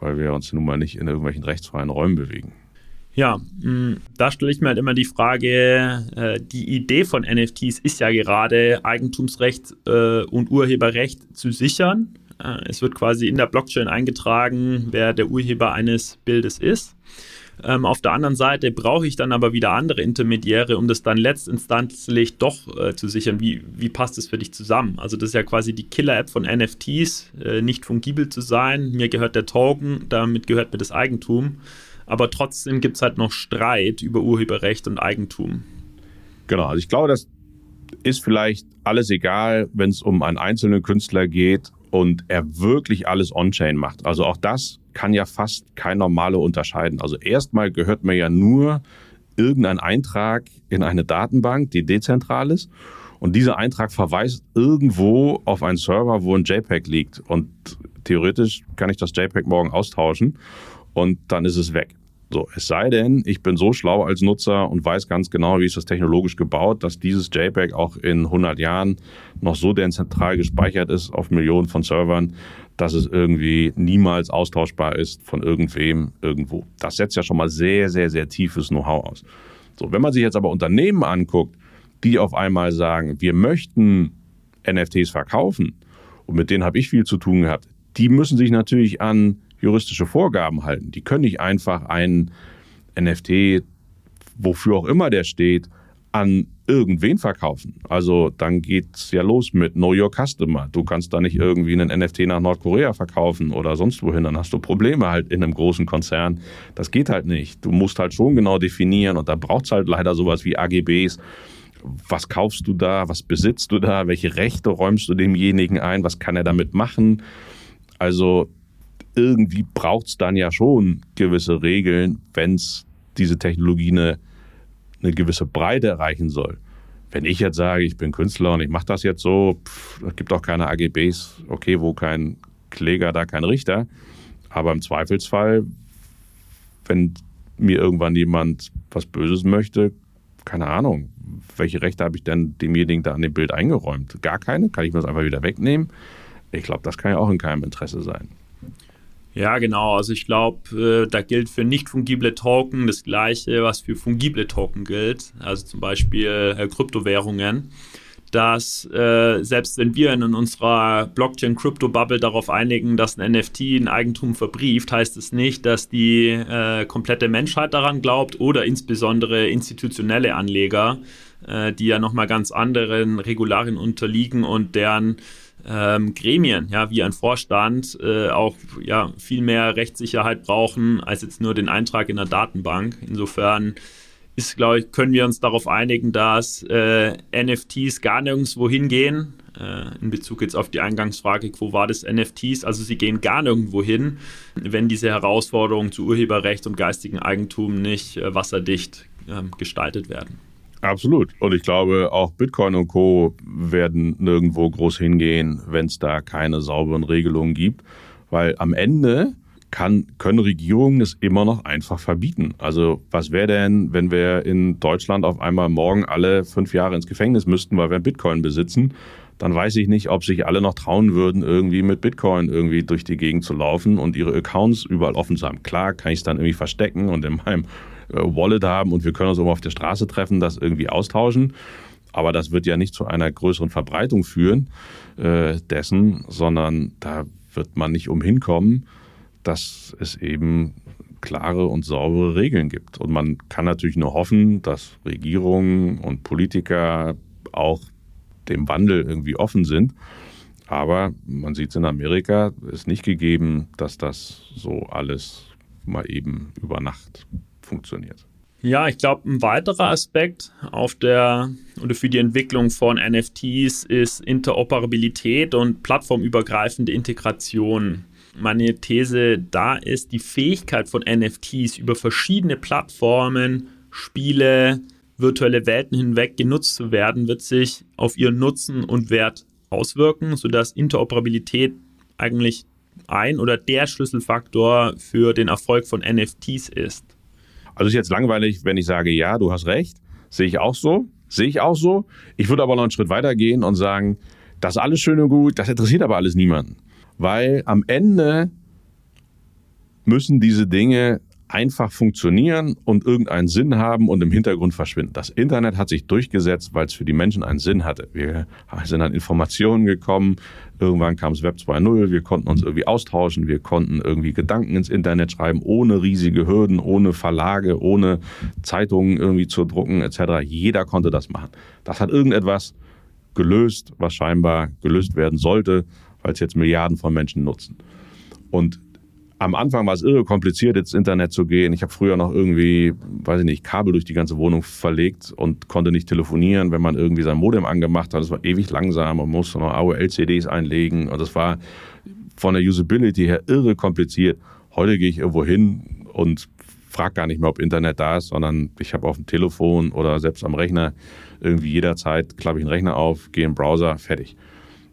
weil wir uns nun mal nicht in irgendwelchen rechtsfreien Räumen bewegen. Ja, mm, da stelle ich mir halt immer die Frage, äh, die Idee von NFTs ist ja gerade Eigentumsrecht äh, und Urheberrecht zu sichern. Äh, es wird quasi in der Blockchain eingetragen, wer der Urheber eines Bildes ist. Ähm, auf der anderen Seite brauche ich dann aber wieder andere Intermediäre, um das dann letztinstanzlich doch äh, zu sichern. Wie, wie passt das für dich zusammen? Also das ist ja quasi die Killer-App von NFTs, äh, nicht fungibel zu sein. Mir gehört der Token, damit gehört mir das Eigentum. Aber trotzdem gibt es halt noch Streit über Urheberrecht und Eigentum. Genau, also ich glaube, das ist vielleicht alles egal, wenn es um einen einzelnen Künstler geht und er wirklich alles on-chain macht. Also auch das kann ja fast kein Normale unterscheiden. Also erstmal gehört mir ja nur irgendein Eintrag in eine Datenbank, die dezentral ist. Und dieser Eintrag verweist irgendwo auf einen Server, wo ein JPEG liegt. Und theoretisch kann ich das JPEG morgen austauschen und dann ist es weg. So, es sei denn, ich bin so schlau als Nutzer und weiß ganz genau, wie ist das technologisch gebaut, dass dieses JPEG auch in 100 Jahren noch so dezentral gespeichert ist auf Millionen von Servern, dass es irgendwie niemals austauschbar ist von irgendwem irgendwo. Das setzt ja schon mal sehr, sehr, sehr tiefes Know-how aus. So, wenn man sich jetzt aber Unternehmen anguckt, die auf einmal sagen, wir möchten NFTs verkaufen, und mit denen habe ich viel zu tun gehabt, die müssen sich natürlich an juristische Vorgaben halten. Die können nicht einfach einen NFT, wofür auch immer der steht, an irgendwen verkaufen. Also dann geht's ja los mit Know Your Customer. Du kannst da nicht irgendwie einen NFT nach Nordkorea verkaufen oder sonst wohin. Dann hast du Probleme halt in einem großen Konzern. Das geht halt nicht. Du musst halt schon genau definieren und da braucht's halt leider sowas wie AGBs. Was kaufst du da? Was besitzt du da? Welche Rechte räumst du demjenigen ein? Was kann er damit machen? Also irgendwie braucht's dann ja schon gewisse Regeln, wenn's diese Technologie eine eine gewisse Breite erreichen soll. Wenn ich jetzt sage, ich bin Künstler und ich mache das jetzt so, es gibt auch keine AGBs, okay, wo kein Kläger, da kein Richter. Aber im Zweifelsfall, wenn mir irgendwann jemand was Böses möchte, keine Ahnung, welche Rechte habe ich denn demjenigen da an dem Bild eingeräumt? Gar keine? Kann ich mir das einfach wieder wegnehmen? Ich glaube, das kann ja auch in keinem Interesse sein. Ja, genau. Also ich glaube, äh, da gilt für nicht fungible Token das gleiche, was für fungible Token gilt. Also zum Beispiel äh, Kryptowährungen. Dass äh, selbst wenn wir in unserer Blockchain-Crypto-Bubble darauf einigen, dass ein NFT ein Eigentum verbrieft, heißt es nicht, dass die äh, komplette Menschheit daran glaubt oder insbesondere institutionelle Anleger, äh, die ja nochmal ganz anderen Regularien unterliegen und deren ähm, Gremien, ja, wie ein Vorstand, äh, auch ja, viel mehr Rechtssicherheit brauchen als jetzt nur den Eintrag in der Datenbank. Insofern ist, glaube ich, können wir uns darauf einigen, dass äh, NFTs gar nirgendwo hingehen. Äh, in Bezug jetzt auf die Eingangsfrage, wo war das NFTs? Also sie gehen gar nirgendwo hin, wenn diese Herausforderungen zu Urheberrecht und geistigem Eigentum nicht äh, wasserdicht ähm, gestaltet werden. Absolut. Und ich glaube, auch Bitcoin und Co. werden nirgendwo groß hingehen, wenn es da keine sauberen Regelungen gibt. Weil am Ende kann, können Regierungen es immer noch einfach verbieten. Also was wäre denn, wenn wir in Deutschland auf einmal morgen alle fünf Jahre ins Gefängnis müssten, weil wir Bitcoin besitzen? Dann weiß ich nicht, ob sich alle noch trauen würden, irgendwie mit Bitcoin irgendwie durch die Gegend zu laufen und ihre Accounts überall offen zu haben. Klar kann ich es dann irgendwie verstecken und in meinem Wallet haben und wir können uns immer auf der Straße treffen, das irgendwie austauschen. Aber das wird ja nicht zu einer größeren Verbreitung führen äh, dessen, sondern da wird man nicht umhin kommen, dass es eben klare und saubere Regeln gibt. Und man kann natürlich nur hoffen, dass Regierungen und Politiker auch dem Wandel irgendwie offen sind. Aber man sieht es in Amerika, ist nicht gegeben, dass das so alles mal eben über Nacht funktioniert. Ja, ich glaube, ein weiterer Aspekt auf der oder für die Entwicklung von NFTs ist Interoperabilität und plattformübergreifende Integration. Meine These da ist, die Fähigkeit von NFTs über verschiedene Plattformen, Spiele, virtuelle Welten hinweg genutzt zu werden, wird sich auf ihren Nutzen und Wert auswirken, sodass Interoperabilität eigentlich ein oder der Schlüsselfaktor für den Erfolg von NFTs ist. Also ist jetzt langweilig, wenn ich sage, ja, du hast recht, sehe ich auch so, sehe ich auch so. Ich würde aber noch einen Schritt weiter gehen und sagen, das ist alles schön und gut, das interessiert aber alles niemanden. Weil am Ende müssen diese Dinge einfach funktionieren und irgendeinen Sinn haben und im Hintergrund verschwinden. Das Internet hat sich durchgesetzt, weil es für die Menschen einen Sinn hatte. Wir sind an Informationen gekommen, irgendwann kam es Web 2.0, wir konnten uns irgendwie austauschen, wir konnten irgendwie Gedanken ins Internet schreiben, ohne riesige Hürden, ohne Verlage, ohne Zeitungen irgendwie zu drucken etc. Jeder konnte das machen. Das hat irgendetwas gelöst, was scheinbar gelöst werden sollte, weil es jetzt Milliarden von Menschen nutzen. Und am Anfang war es irre kompliziert, ins Internet zu gehen. Ich habe früher noch irgendwie, weiß ich nicht, Kabel durch die ganze Wohnung verlegt und konnte nicht telefonieren, wenn man irgendwie sein Modem angemacht hat. Das war ewig langsam. Man musste noch AOL-CDs einlegen und das war von der Usability her irre kompliziert. Heute gehe ich irgendwo hin und frage gar nicht mehr, ob Internet da ist, sondern ich habe auf dem Telefon oder selbst am Rechner irgendwie jederzeit, klappe ich den Rechner auf, gehe im Browser, fertig.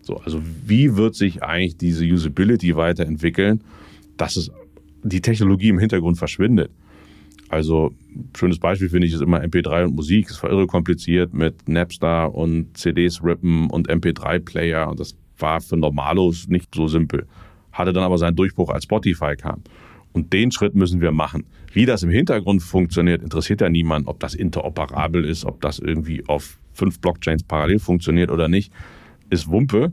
So, also wie wird sich eigentlich diese Usability weiterentwickeln, dass es die Technologie im Hintergrund verschwindet? Also, schönes Beispiel finde ich ist immer MP3 und Musik. Es war irre kompliziert mit Napster und CDs rippen und MP3-Player und das war für Normalos nicht so simpel. Hatte dann aber seinen Durchbruch, als Spotify kam. Und den Schritt müssen wir machen. Wie das im Hintergrund funktioniert, interessiert ja niemand, ob das interoperabel ist, ob das irgendwie auf fünf Blockchains parallel funktioniert oder nicht, ist Wumpe.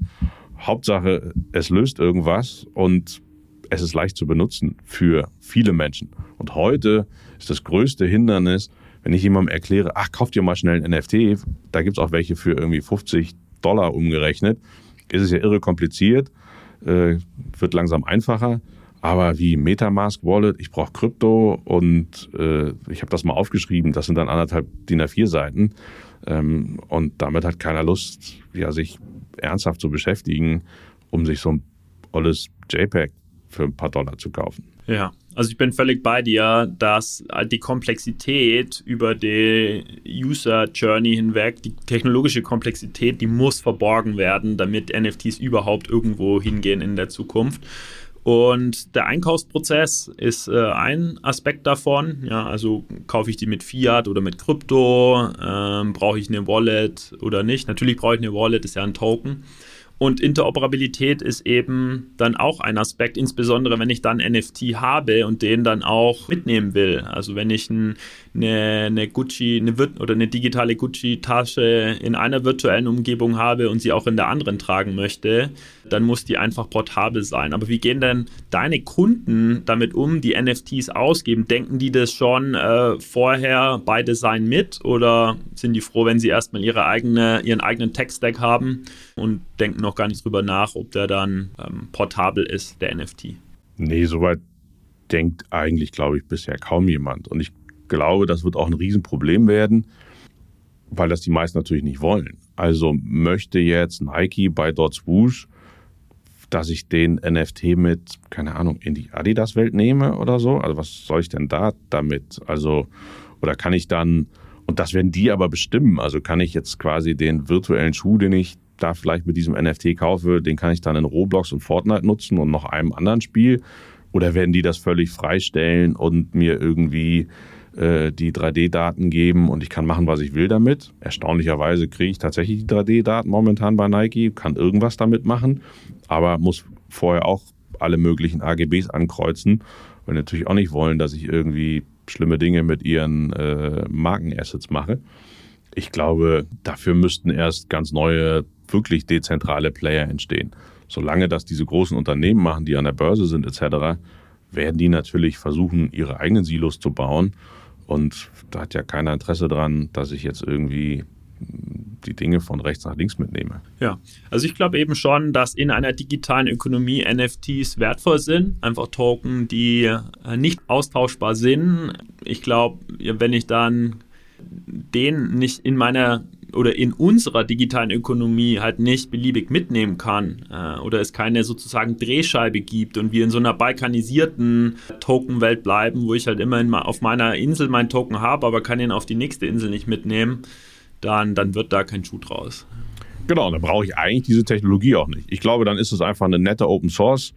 Hauptsache, es löst irgendwas und es ist leicht zu benutzen für viele Menschen. Und heute ist das größte Hindernis, wenn ich jemandem erkläre, ach, kauft ihr mal schnell ein NFT, da gibt es auch welche für irgendwie 50 Dollar umgerechnet, ist es ja irre kompliziert, äh, wird langsam einfacher. Aber wie Metamask Wallet, ich brauche Krypto und äh, ich habe das mal aufgeschrieben, das sind dann anderthalb DIN A4 Seiten. Ähm, und damit hat keiner Lust, ja, sich ernsthaft zu beschäftigen, um sich so ein olles JPEG für ein paar Dollar zu kaufen. Ja, also ich bin völlig bei dir, dass die Komplexität über die User Journey hinweg, die technologische Komplexität, die muss verborgen werden, damit NFTs überhaupt irgendwo hingehen in der Zukunft. Und der Einkaufsprozess ist äh, ein Aspekt davon. Ja, also kaufe ich die mit Fiat oder mit Krypto? Ähm, brauche ich eine Wallet oder nicht? Natürlich brauche ich eine Wallet, ist ja ein Token. Und Interoperabilität ist eben dann auch ein Aspekt, insbesondere wenn ich dann NFT habe und den dann auch mitnehmen will. Also wenn ich ein, eine, eine Gucci eine, oder eine digitale Gucci-Tasche in einer virtuellen Umgebung habe und sie auch in der anderen tragen möchte, dann muss die einfach portabel sein. Aber wie gehen denn deine Kunden damit um, die NFTs ausgeben? Denken die das schon äh, vorher bei Design mit oder sind die froh, wenn sie erstmal ihre eigene, ihren eigenen Tech-Stack haben und denken noch gar nicht drüber nach, ob der dann ähm, portabel ist, der NFT? Nee, soweit denkt eigentlich, glaube ich, bisher kaum jemand. Und ich glaube, das wird auch ein Riesenproblem werden, weil das die meisten natürlich nicht wollen. Also möchte jetzt Nike bei Dot Swoosh dass ich den NFT mit, keine Ahnung, in die Adidas-Welt nehme oder so? Also was soll ich denn da damit? Also, oder kann ich dann, und das werden die aber bestimmen, also kann ich jetzt quasi den virtuellen Schuh, den ich da vielleicht mit diesem NFT kaufe, den kann ich dann in Roblox und Fortnite nutzen und noch einem anderen Spiel? Oder werden die das völlig freistellen und mir irgendwie äh, die 3D-Daten geben und ich kann machen, was ich will damit. Erstaunlicherweise kriege ich tatsächlich die 3D-Daten momentan bei Nike, kann irgendwas damit machen, aber muss vorher auch alle möglichen AGBs ankreuzen, weil natürlich auch nicht wollen, dass ich irgendwie schlimme Dinge mit ihren äh, Markenassets mache. Ich glaube, dafür müssten erst ganz neue, wirklich dezentrale Player entstehen. Solange das diese großen Unternehmen machen, die an der Börse sind etc., werden die natürlich versuchen, ihre eigenen Silos zu bauen und da hat ja keiner Interesse dran, dass ich jetzt irgendwie die Dinge von rechts nach links mitnehme. Ja, also ich glaube eben schon, dass in einer digitalen Ökonomie NFTs wertvoll sind, einfach Token, die äh, nicht austauschbar sind. Ich glaube, wenn ich dann den nicht in meiner oder in unserer digitalen Ökonomie halt nicht beliebig mitnehmen kann äh, oder es keine sozusagen Drehscheibe gibt und wir in so einer balkanisierten Token-Welt bleiben, wo ich halt immer in, auf meiner Insel meinen Token habe, aber kann ihn auf die nächste Insel nicht mitnehmen, dann, dann wird da kein Schuh draus. Genau, dann brauche ich eigentlich diese Technologie auch nicht. Ich glaube, dann ist es einfach eine nette Open Source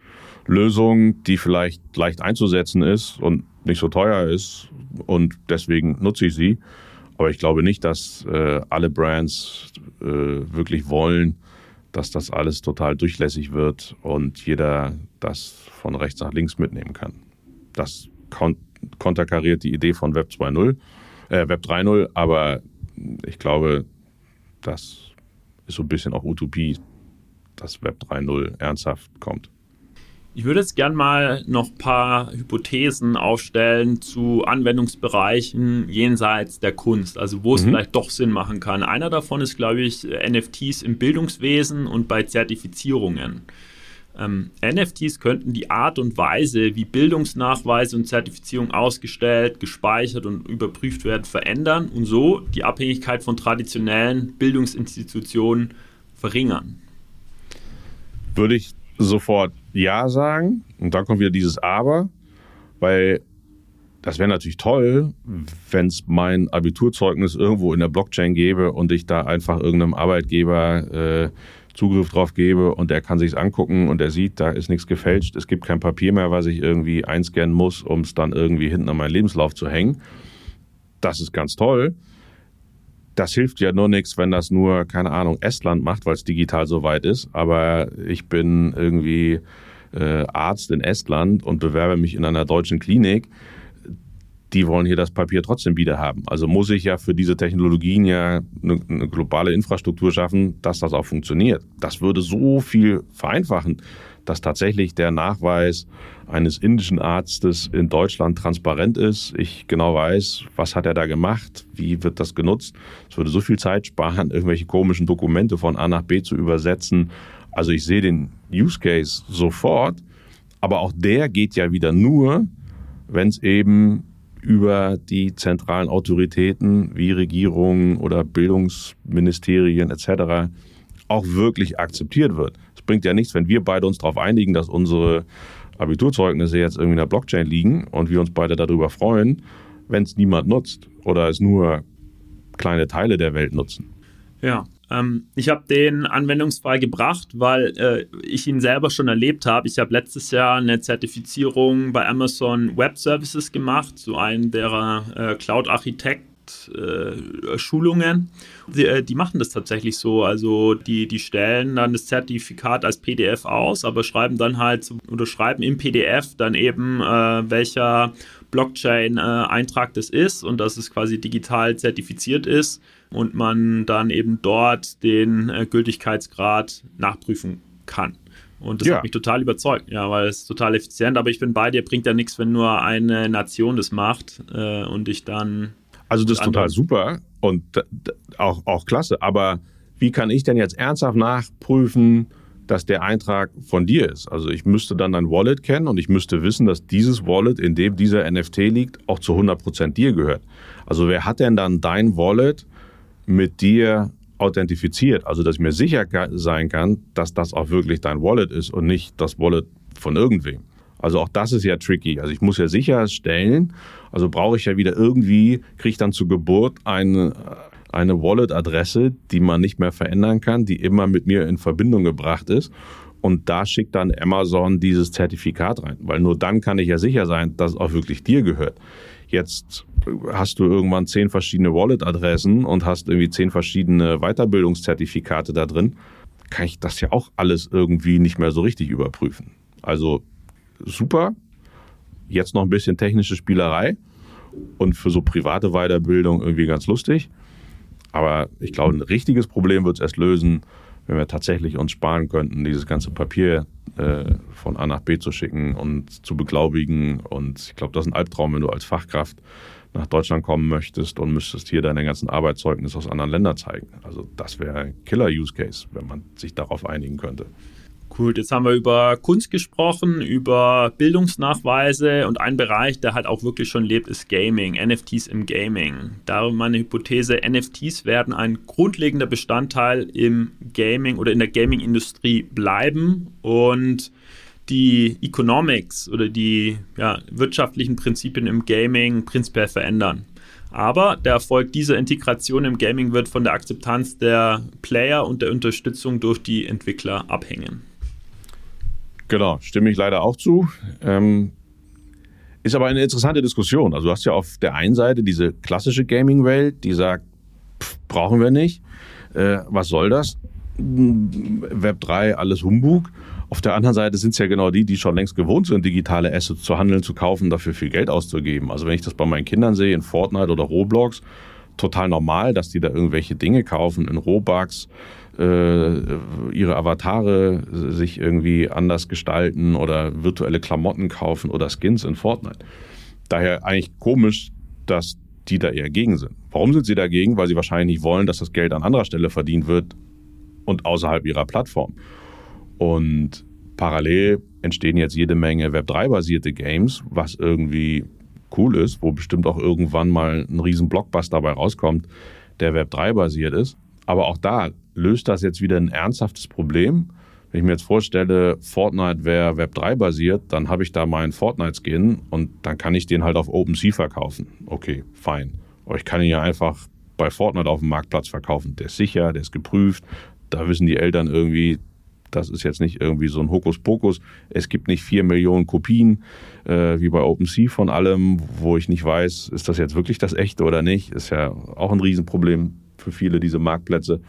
Lösung, die vielleicht leicht einzusetzen ist und nicht so teuer ist und deswegen nutze ich sie. Aber ich glaube nicht, dass äh, alle Brands äh, wirklich wollen, dass das alles total durchlässig wird und jeder das von rechts nach links mitnehmen kann. Das kon konterkariert die Idee von Web 2.0, äh, Web 3.0, aber ich glaube, das ist so ein bisschen auch Utopie, dass Web 3.0 ernsthaft kommt. Ich würde jetzt gern mal noch ein paar Hypothesen aufstellen zu Anwendungsbereichen jenseits der Kunst, also wo es mhm. vielleicht doch Sinn machen kann. Einer davon ist, glaube ich, NFTs im Bildungswesen und bei Zertifizierungen. Ähm, NFTs könnten die Art und Weise, wie Bildungsnachweise und Zertifizierung ausgestellt, gespeichert und überprüft werden, verändern und so die Abhängigkeit von traditionellen Bildungsinstitutionen verringern. Würde ich sofort Ja sagen. Und dann kommt wieder dieses Aber, weil das wäre natürlich toll, wenn es mein Abiturzeugnis irgendwo in der Blockchain gäbe und ich da einfach irgendeinem Arbeitgeber äh, Zugriff drauf gebe und der kann sich's angucken und er sieht, da ist nichts gefälscht, es gibt kein Papier mehr, was ich irgendwie einscannen muss, um es dann irgendwie hinten an meinen Lebenslauf zu hängen. Das ist ganz toll. Das hilft ja nur nichts, wenn das nur, keine Ahnung, Estland macht, weil es digital so weit ist. Aber ich bin irgendwie äh, Arzt in Estland und bewerbe mich in einer deutschen Klinik die wollen hier das Papier trotzdem wieder haben. Also muss ich ja für diese Technologien ja eine, eine, globale Infrastruktur schaffen, dass das auch funktioniert. Das würde so viel vereinfachen, dass tatsächlich der Nachweis eines indischen Arztes in Deutschland transparent ist. Ich genau weiß, was hat er da gemacht, wie wird das genutzt. Es würde so viel Zeit sparen, irgendwelche komischen Dokumente von A nach B zu übersetzen. Also ich sehe den Use Case sofort, aber auch der geht ja wieder nur, wenn es eben über die zentralen Autoritäten wie Regierungen oder Bildungsministerien etc. auch wirklich akzeptiert wird. Es bringt ja nichts, wenn wir beide uns darauf einigen, dass unsere Abiturzeugnisse jetzt irgendwie in der Blockchain liegen und wir uns beide darüber freuen, wenn es niemand nutzt oder es nur kleine Teile der Welt nutzen. Ja, ähm, ich habe den Anwendungsfall gebracht, weil äh, ich ihn selber schon erlebt habe. Ich habe letztes Jahr eine Zertifizierung bei Amazon Web Services gemacht, zu einem der äh, Cloud Architect äh. Die, äh, die, machen das tatsächlich so. Also die, die stellen dann das Zertifikat als PDF aus, aber schreiben dann halt oder schreiben im PDF dann eben, äh, welcher Blockchain-Eintrag das ist und dass es quasi digital zertifiziert ist und man dann eben dort den äh, Gültigkeitsgrad nachprüfen kann. Und das ja. hat mich total überzeugt, ja, weil es total effizient, aber ich bin bei dir, bringt ja nichts, wenn nur eine Nation das macht äh, und ich dann. Also das ist total super und auch, auch klasse, aber wie kann ich denn jetzt ernsthaft nachprüfen, dass der Eintrag von dir ist? Also ich müsste dann dein Wallet kennen und ich müsste wissen, dass dieses Wallet, in dem dieser NFT liegt, auch zu 100% dir gehört. Also wer hat denn dann dein Wallet mit dir authentifiziert, also dass ich mir sicher sein kann, dass das auch wirklich dein Wallet ist und nicht das Wallet von irgendwem. Also auch das ist ja tricky. Also ich muss ja sicherstellen, also brauche ich ja wieder irgendwie, kriege ich dann zur Geburt eine, eine Wallet-Adresse, die man nicht mehr verändern kann, die immer mit mir in Verbindung gebracht ist. Und da schickt dann Amazon dieses Zertifikat rein, weil nur dann kann ich ja sicher sein, dass es auch wirklich dir gehört. Jetzt hast du irgendwann zehn verschiedene Wallet-Adressen und hast irgendwie zehn verschiedene Weiterbildungszertifikate da drin, kann ich das ja auch alles irgendwie nicht mehr so richtig überprüfen. Also super, jetzt noch ein bisschen technische Spielerei und für so private Weiterbildung irgendwie ganz lustig. Aber ich glaube, ein richtiges Problem wird es erst lösen, wenn wir tatsächlich uns sparen könnten, dieses ganze Papier äh, von A nach B zu schicken und zu beglaubigen. Und ich glaube, das ist ein Albtraum, wenn du als Fachkraft nach Deutschland kommen möchtest und müsstest hier deine ganzen Arbeitszeugnisse aus anderen Ländern zeigen. Also das wäre ein Killer-Use-Case, wenn man sich darauf einigen könnte. Cool, jetzt haben wir über Kunst gesprochen, über Bildungsnachweise und ein Bereich, der halt auch wirklich schon lebt, ist Gaming, NFTs im Gaming. Darum meine Hypothese, NFTs werden ein grundlegender Bestandteil im Gaming oder in der Gaming-Industrie bleiben und die Economics oder die ja, wirtschaftlichen Prinzipien im Gaming prinzipiell verändern. Aber der Erfolg dieser Integration im Gaming wird von der Akzeptanz der Player und der Unterstützung durch die Entwickler abhängen. Genau, stimme ich leider auch zu. Ähm, ist aber eine interessante Diskussion. Also du hast ja auf der einen Seite diese klassische Gaming-Welt, die sagt, pff, brauchen wir nicht. Äh, was soll das? Web 3, alles Humbug. Auf der anderen Seite sind es ja genau die, die schon längst gewohnt sind, digitale Assets zu handeln, zu kaufen, dafür viel Geld auszugeben. Also wenn ich das bei meinen Kindern sehe in Fortnite oder Roblox, total normal, dass die da irgendwelche Dinge kaufen in Robux, ihre Avatare sich irgendwie anders gestalten oder virtuelle Klamotten kaufen oder Skins in Fortnite. Daher eigentlich komisch, dass die da eher gegen sind. Warum sind sie dagegen? Weil sie wahrscheinlich nicht wollen, dass das Geld an anderer Stelle verdient wird und außerhalb ihrer Plattform. Und parallel entstehen jetzt jede Menge Web3-basierte Games, was irgendwie cool ist, wo bestimmt auch irgendwann mal ein riesen Blockbuster dabei rauskommt, der Web3 basiert ist. Aber auch da löst das jetzt wieder ein ernsthaftes Problem, Wenn ich mir jetzt vorstelle, Fortnite wäre Web 3 basiert, dann habe ich da meinen Fortnite-Skin und dann kann ich den halt auf OpenSea verkaufen. Okay, fein. Aber ich kann ihn ja einfach bei Fortnite auf dem Marktplatz verkaufen. Der ist sicher, der ist geprüft. Da wissen die Eltern irgendwie, das ist jetzt nicht irgendwie so ein Hokuspokus. Es gibt nicht vier Millionen Kopien äh, wie bei OpenSea von allem, wo ich nicht weiß, ist das jetzt wirklich das echte oder nicht. Ist ja auch ein Riesenproblem für viele, diese Marktplätze.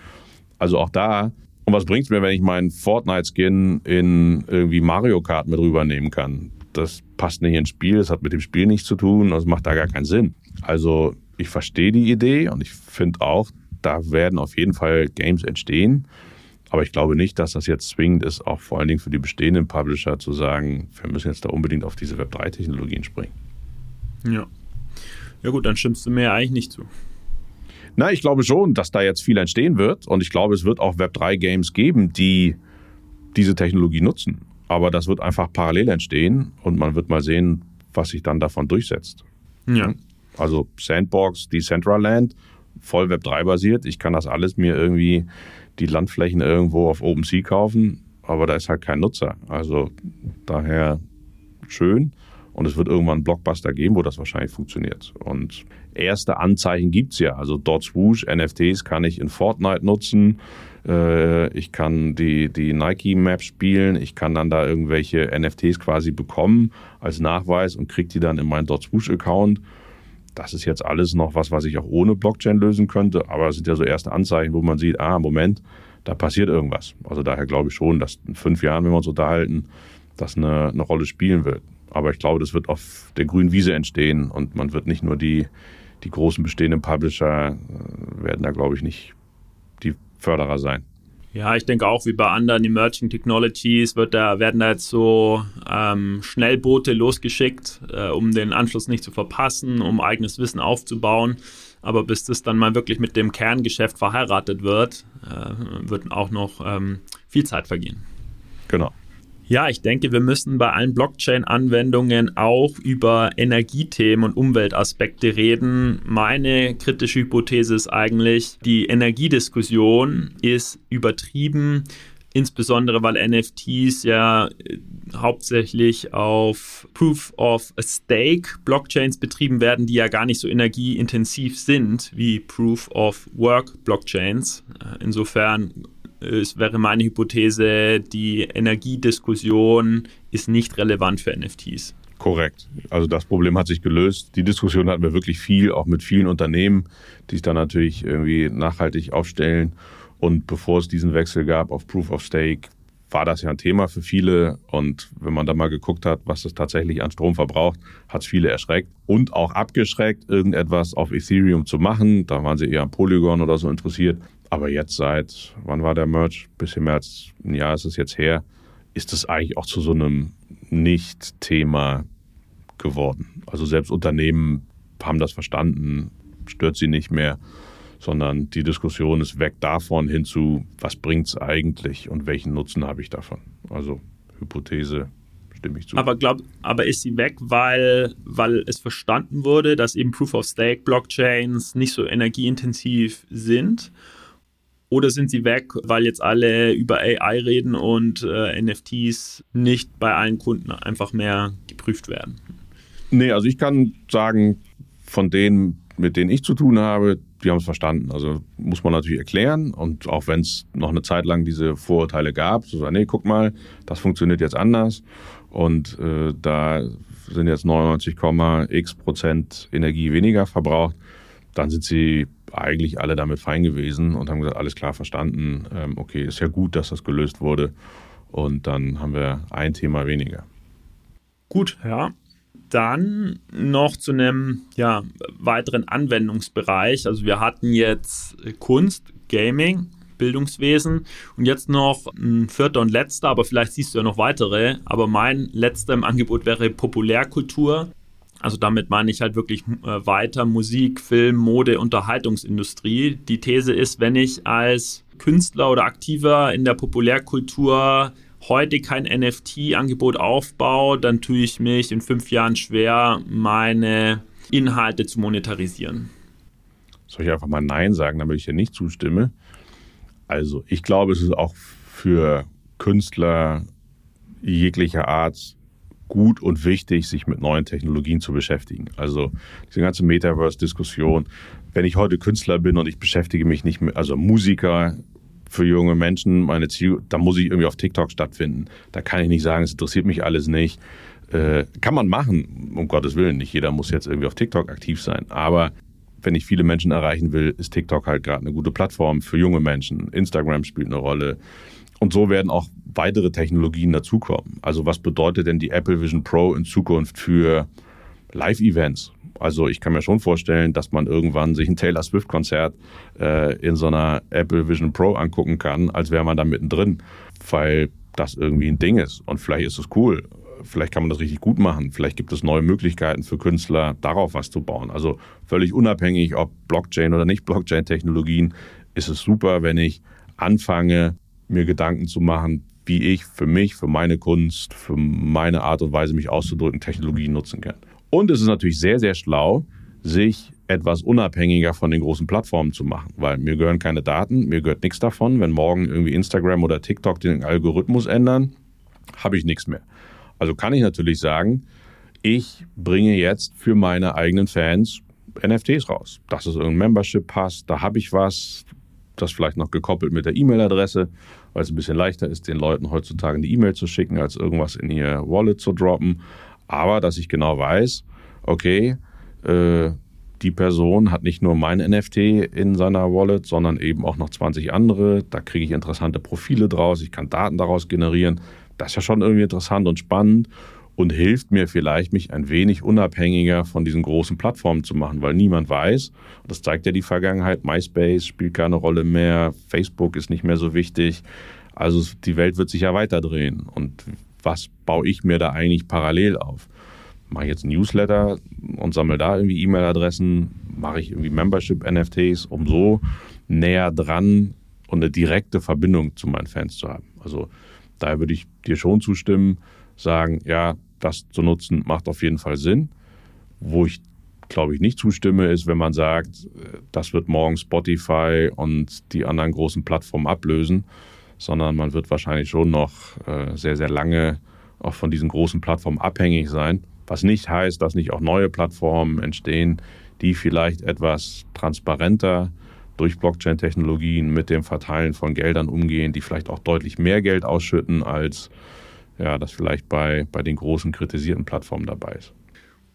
Also auch da. Und was bringt es mir, wenn ich meinen Fortnite-Skin in irgendwie Mario Kart mit rübernehmen kann? Das passt nicht ins Spiel, das hat mit dem Spiel nichts zu tun, das macht da gar keinen Sinn. Also ich verstehe die Idee und ich finde auch, da werden auf jeden Fall Games entstehen. Aber ich glaube nicht, dass das jetzt zwingend ist, auch vor allen Dingen für die bestehenden Publisher zu sagen, wir müssen jetzt da unbedingt auf diese Web3-Technologien springen. Ja. Ja gut, dann stimmst du mir eigentlich nicht zu. Na, ich glaube schon, dass da jetzt viel entstehen wird. Und ich glaube, es wird auch Web3-Games geben, die diese Technologie nutzen. Aber das wird einfach parallel entstehen und man wird mal sehen, was sich dann davon durchsetzt. Ja. Also Sandbox, Decentraland, voll Web3 basiert. Ich kann das alles mir irgendwie die Landflächen irgendwo auf OpenSea kaufen, aber da ist halt kein Nutzer. Also daher schön. Und es wird irgendwann einen Blockbuster geben, wo das wahrscheinlich funktioniert. Und erste Anzeichen gibt es ja. Also dort Swoosh, NFTs kann ich in Fortnite nutzen. Äh, ich kann die, die Nike-Map spielen. Ich kann dann da irgendwelche NFTs quasi bekommen als Nachweis und kriege die dann in meinen dort Swoosh-Account. Das ist jetzt alles noch was, was ich auch ohne Blockchain lösen könnte. Aber es sind ja so erste Anzeichen, wo man sieht, ah, Moment, da passiert irgendwas. Also daher glaube ich schon, dass in fünf Jahren, wenn wir uns unterhalten, das eine, eine Rolle spielen wird. Aber ich glaube, das wird auf der grünen Wiese entstehen und man wird nicht nur die, die großen bestehenden Publisher, äh, werden da, glaube ich, nicht die Förderer sein. Ja, ich denke auch wie bei anderen Emerging Technologies wird da, werden da jetzt so ähm, Schnellboote losgeschickt, äh, um den Anschluss nicht zu verpassen, um eigenes Wissen aufzubauen. Aber bis das dann mal wirklich mit dem Kerngeschäft verheiratet wird, äh, wird auch noch ähm, viel Zeit vergehen. Genau. Ja, ich denke, wir müssen bei allen Blockchain-Anwendungen auch über Energiethemen und Umweltaspekte reden. Meine kritische Hypothese ist eigentlich, die Energiediskussion ist übertrieben, insbesondere weil NFTs ja äh, hauptsächlich auf Proof of Stake Blockchains betrieben werden, die ja gar nicht so energieintensiv sind wie Proof of Work Blockchains. Äh, insofern es wäre meine Hypothese, die Energiediskussion ist nicht relevant für NFTs. Korrekt. Also das Problem hat sich gelöst. Die Diskussion hatten wir wirklich viel, auch mit vielen Unternehmen, die sich dann natürlich irgendwie nachhaltig aufstellen. Und bevor es diesen Wechsel gab auf Proof of Stake, war das ja ein Thema für viele. Und wenn man da mal geguckt hat, was es tatsächlich an Strom verbraucht, hat es viele erschreckt und auch abgeschreckt, irgendetwas auf Ethereum zu machen. Da waren sie eher am Polygon oder so interessiert. Aber jetzt seit, wann war der Merch? Bisschen mehr als ein Jahr ist es jetzt her, ist es eigentlich auch zu so einem Nicht-Thema geworden. Also selbst Unternehmen haben das verstanden, stört sie nicht mehr, sondern die Diskussion ist weg davon hin zu, was bringt es eigentlich und welchen Nutzen habe ich davon? Also Hypothese stimme ich zu. Aber glaub, aber ist sie weg, weil, weil es verstanden wurde, dass eben Proof of Stake Blockchains nicht so energieintensiv sind? Oder sind sie weg, weil jetzt alle über AI reden und äh, NFTs nicht bei allen Kunden einfach mehr geprüft werden? Nee, also ich kann sagen, von denen, mit denen ich zu tun habe, die haben es verstanden. Also muss man natürlich erklären. Und auch wenn es noch eine Zeit lang diese Vorurteile gab, so sagen, nee, guck mal, das funktioniert jetzt anders. Und äh, da sind jetzt 99,x Prozent Energie weniger verbraucht. Dann sind sie eigentlich alle damit fein gewesen und haben gesagt, alles klar verstanden, ähm, okay, ist ja gut, dass das gelöst wurde. Und dann haben wir ein Thema weniger. Gut, ja. Dann noch zu einem ja, weiteren Anwendungsbereich. Also wir hatten jetzt Kunst, Gaming, Bildungswesen und jetzt noch ein vierter und letzter, aber vielleicht siehst du ja noch weitere. Aber mein letzter im Angebot wäre Populärkultur. Also damit meine ich halt wirklich äh, weiter Musik, Film, Mode, Unterhaltungsindustrie. Die These ist, wenn ich als Künstler oder Aktiver in der Populärkultur heute kein NFT-Angebot aufbaue, dann tue ich mich in fünf Jahren schwer, meine Inhalte zu monetarisieren. Soll ich einfach mal Nein sagen, damit ich hier nicht zustimme? Also, ich glaube, es ist auch für Künstler jeglicher Art gut und wichtig, sich mit neuen Technologien zu beschäftigen. Also diese ganze Metaverse-Diskussion. Wenn ich heute Künstler bin und ich beschäftige mich nicht mit, also Musiker für junge Menschen, meine Ziel, da muss ich irgendwie auf TikTok stattfinden. Da kann ich nicht sagen, es interessiert mich alles nicht. Äh, kann man machen, um Gottes Willen. Nicht jeder muss jetzt irgendwie auf TikTok aktiv sein. Aber wenn ich viele Menschen erreichen will, ist TikTok halt gerade eine gute Plattform für junge Menschen. Instagram spielt eine Rolle. Und so werden auch weitere Technologien dazukommen. Also was bedeutet denn die Apple Vision Pro in Zukunft für Live-Events? Also ich kann mir schon vorstellen, dass man irgendwann sich ein Taylor Swift-Konzert äh, in so einer Apple Vision Pro angucken kann, als wäre man da mittendrin, weil das irgendwie ein Ding ist. Und vielleicht ist es cool. Vielleicht kann man das richtig gut machen. Vielleicht gibt es neue Möglichkeiten für Künstler, darauf was zu bauen. Also völlig unabhängig, ob Blockchain oder nicht Blockchain-Technologien, ist es super, wenn ich anfange, mir Gedanken zu machen, wie ich für mich, für meine Kunst, für meine Art und Weise, mich auszudrücken, Technologien nutzen kann. Und es ist natürlich sehr, sehr schlau, sich etwas unabhängiger von den großen Plattformen zu machen, weil mir gehören keine Daten, mir gehört nichts davon. Wenn morgen irgendwie Instagram oder TikTok den Algorithmus ändern, habe ich nichts mehr. Also kann ich natürlich sagen, ich bringe jetzt für meine eigenen Fans NFTs raus. Das ist irgendein Membership-Pass, da habe ich was, das vielleicht noch gekoppelt mit der E-Mail-Adresse, weil es ein bisschen leichter ist, den Leuten heutzutage eine E-Mail zu schicken, als irgendwas in ihr Wallet zu droppen. Aber dass ich genau weiß, okay, äh, die Person hat nicht nur mein NFT in seiner Wallet, sondern eben auch noch 20 andere. Da kriege ich interessante Profile draus, ich kann Daten daraus generieren. Das ist ja schon irgendwie interessant und spannend und hilft mir vielleicht, mich ein wenig unabhängiger von diesen großen Plattformen zu machen, weil niemand weiß, das zeigt ja die Vergangenheit, MySpace spielt keine Rolle mehr, Facebook ist nicht mehr so wichtig. Also die Welt wird sich ja weiterdrehen. Und was baue ich mir da eigentlich parallel auf? Mache ich jetzt Newsletter und sammle da irgendwie E-Mail-Adressen? Mache ich irgendwie Membership-NFTs, um so näher dran und eine direkte Verbindung zu meinen Fans zu haben? Also daher würde ich dir schon zustimmen, sagen, ja, das zu nutzen macht auf jeden Fall Sinn. Wo ich, glaube ich, nicht zustimme, ist, wenn man sagt, das wird morgen Spotify und die anderen großen Plattformen ablösen, sondern man wird wahrscheinlich schon noch äh, sehr, sehr lange auch von diesen großen Plattformen abhängig sein. Was nicht heißt, dass nicht auch neue Plattformen entstehen, die vielleicht etwas transparenter durch Blockchain-Technologien mit dem Verteilen von Geldern umgehen, die vielleicht auch deutlich mehr Geld ausschütten als ja, das vielleicht bei, bei den großen kritisierten Plattformen dabei ist.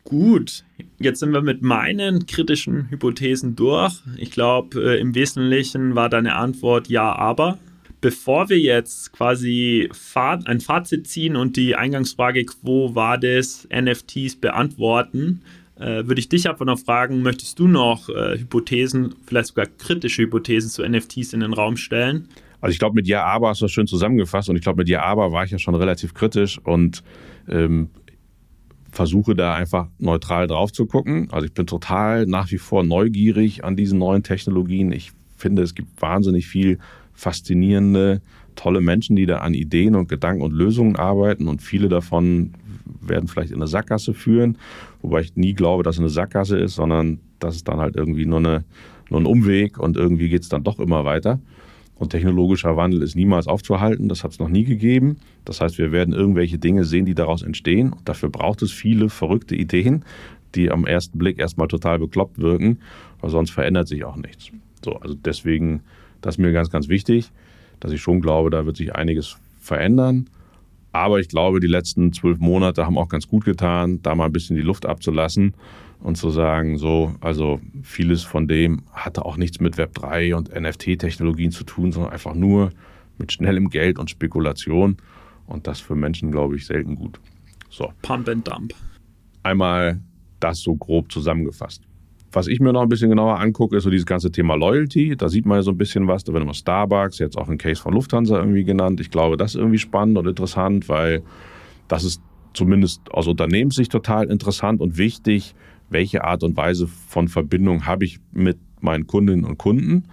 Gut, jetzt sind wir mit meinen kritischen Hypothesen durch. Ich glaube, äh, im Wesentlichen war deine Antwort ja, aber. Bevor wir jetzt quasi ein Fazit ziehen und die Eingangsfrage, war das, NFTs beantworten, äh, würde ich dich einfach noch fragen, möchtest du noch äh, Hypothesen, vielleicht sogar kritische Hypothesen zu NFTs in den Raum stellen? Also ich glaube, mit Ja, aber hast du das schön zusammengefasst und ich glaube, mit Ja, aber war ich ja schon relativ kritisch und ähm, versuche da einfach neutral drauf zu gucken. Also ich bin total nach wie vor neugierig an diesen neuen Technologien. Ich finde, es gibt wahnsinnig viel faszinierende, tolle Menschen, die da an Ideen und Gedanken und Lösungen arbeiten und viele davon werden vielleicht in eine Sackgasse führen, wobei ich nie glaube, dass es eine Sackgasse ist, sondern dass es dann halt irgendwie nur, eine, nur ein Umweg und irgendwie geht es dann doch immer weiter. Und technologischer Wandel ist niemals aufzuhalten, das hat es noch nie gegeben. Das heißt, wir werden irgendwelche Dinge sehen, die daraus entstehen. Und dafür braucht es viele verrückte Ideen, die am ersten Blick erstmal total bekloppt wirken, weil sonst verändert sich auch nichts. So, also deswegen, das ist mir ganz, ganz wichtig, dass ich schon glaube, da wird sich einiges verändern. Aber ich glaube, die letzten zwölf Monate haben auch ganz gut getan, da mal ein bisschen die Luft abzulassen und zu sagen, so, also vieles von dem hatte auch nichts mit Web3 und NFT-Technologien zu tun, sondern einfach nur mit schnellem Geld und Spekulation. Und das für Menschen, glaube ich, selten gut. So. Pump and Dump. Einmal das so grob zusammengefasst. Was ich mir noch ein bisschen genauer angucke, ist so dieses ganze Thema Loyalty. Da sieht man ja so ein bisschen was. Da wird immer Starbucks, jetzt auch ein Case von Lufthansa irgendwie genannt. Ich glaube, das ist irgendwie spannend und interessant, weil das ist zumindest aus Unternehmenssicht total interessant und wichtig, welche Art und Weise von Verbindung habe ich mit meinen Kundinnen und Kunden.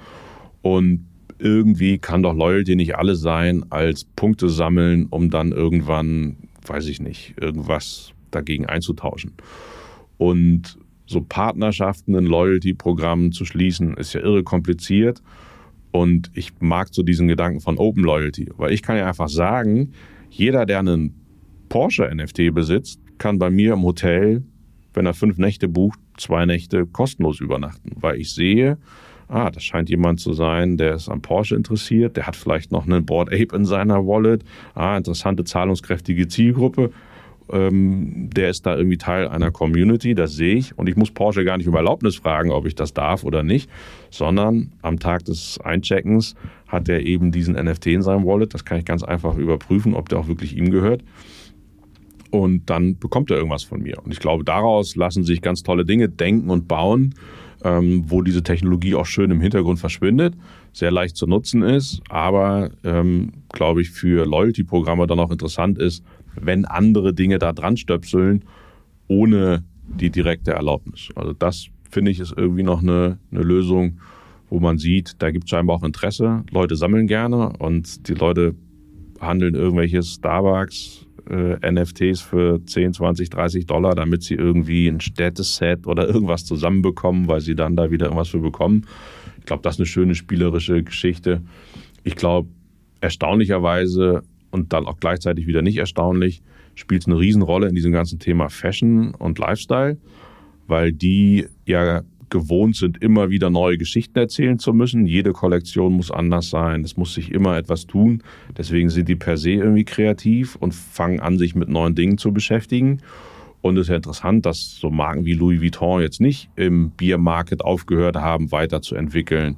Und irgendwie kann doch Loyalty nicht alles sein als Punkte sammeln, um dann irgendwann, weiß ich nicht, irgendwas dagegen einzutauschen. Und so Partnerschaften in Loyalty-Programmen zu schließen, ist ja irre kompliziert. Und ich mag so diesen Gedanken von Open Loyalty, weil ich kann ja einfach sagen, jeder, der einen Porsche NFT besitzt, kann bei mir im Hotel, wenn er fünf Nächte bucht, zwei Nächte kostenlos übernachten, weil ich sehe, ah, das scheint jemand zu sein, der ist am Porsche interessiert, der hat vielleicht noch einen Board Ape in seiner Wallet, ah, interessante zahlungskräftige Zielgruppe ähm, der ist da irgendwie Teil einer Community, das sehe ich. Und ich muss Porsche gar nicht um Erlaubnis fragen, ob ich das darf oder nicht, sondern am Tag des Eincheckens hat er eben diesen NFT in seinem Wallet. Das kann ich ganz einfach überprüfen, ob der auch wirklich ihm gehört. Und dann bekommt er irgendwas von mir. Und ich glaube, daraus lassen sich ganz tolle Dinge denken und bauen, ähm, wo diese Technologie auch schön im Hintergrund verschwindet, sehr leicht zu nutzen ist, aber ähm, glaube ich für Loyalty-Programme dann auch interessant ist, wenn andere Dinge da dran stöpseln, ohne die direkte Erlaubnis. Also das finde ich ist irgendwie noch eine, eine Lösung, wo man sieht, da gibt es scheinbar auch Interesse. Leute sammeln gerne und die Leute handeln irgendwelche Starbucks äh, NFTs für 10, 20, 30 Dollar, damit sie irgendwie ein Städteset oder irgendwas zusammenbekommen, weil sie dann da wieder irgendwas für bekommen. Ich glaube, das ist eine schöne spielerische Geschichte. Ich glaube, erstaunlicherweise und dann auch gleichzeitig wieder nicht erstaunlich, spielt es eine Riesenrolle in diesem ganzen Thema Fashion und Lifestyle, weil die ja gewohnt sind, immer wieder neue Geschichten erzählen zu müssen. Jede Kollektion muss anders sein. Es muss sich immer etwas tun. Deswegen sind die per se irgendwie kreativ und fangen an, sich mit neuen Dingen zu beschäftigen. Und es ist ja interessant, dass so Marken wie Louis Vuitton jetzt nicht im Biermarket aufgehört haben, weiterzuentwickeln,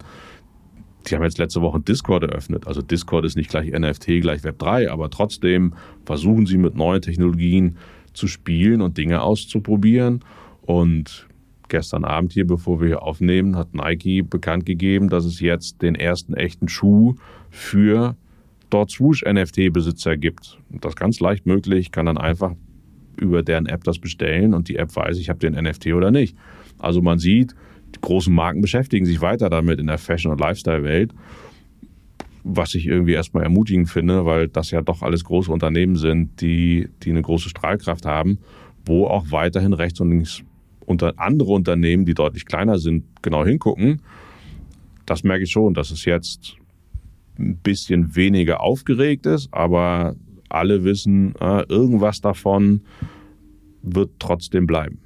die haben jetzt letzte Woche Discord eröffnet. Also Discord ist nicht gleich NFT, gleich Web3, aber trotzdem versuchen sie mit neuen Technologien zu spielen und Dinge auszuprobieren. Und gestern Abend hier, bevor wir hier aufnehmen, hat Nike bekannt gegeben, dass es jetzt den ersten echten Schuh für dort Swoosh NFT-Besitzer gibt. Und das ist ganz leicht möglich, kann dann einfach über deren App das bestellen und die App weiß, ich habe den NFT oder nicht. Also man sieht, die großen Marken beschäftigen sich weiter damit in der Fashion- und Lifestyle-Welt, was ich irgendwie erstmal ermutigend finde, weil das ja doch alles große Unternehmen sind, die, die eine große Strahlkraft haben, wo auch weiterhin rechts und links unter andere Unternehmen, die deutlich kleiner sind, genau hingucken. Das merke ich schon, dass es jetzt ein bisschen weniger aufgeregt ist, aber alle wissen, äh, irgendwas davon wird trotzdem bleiben.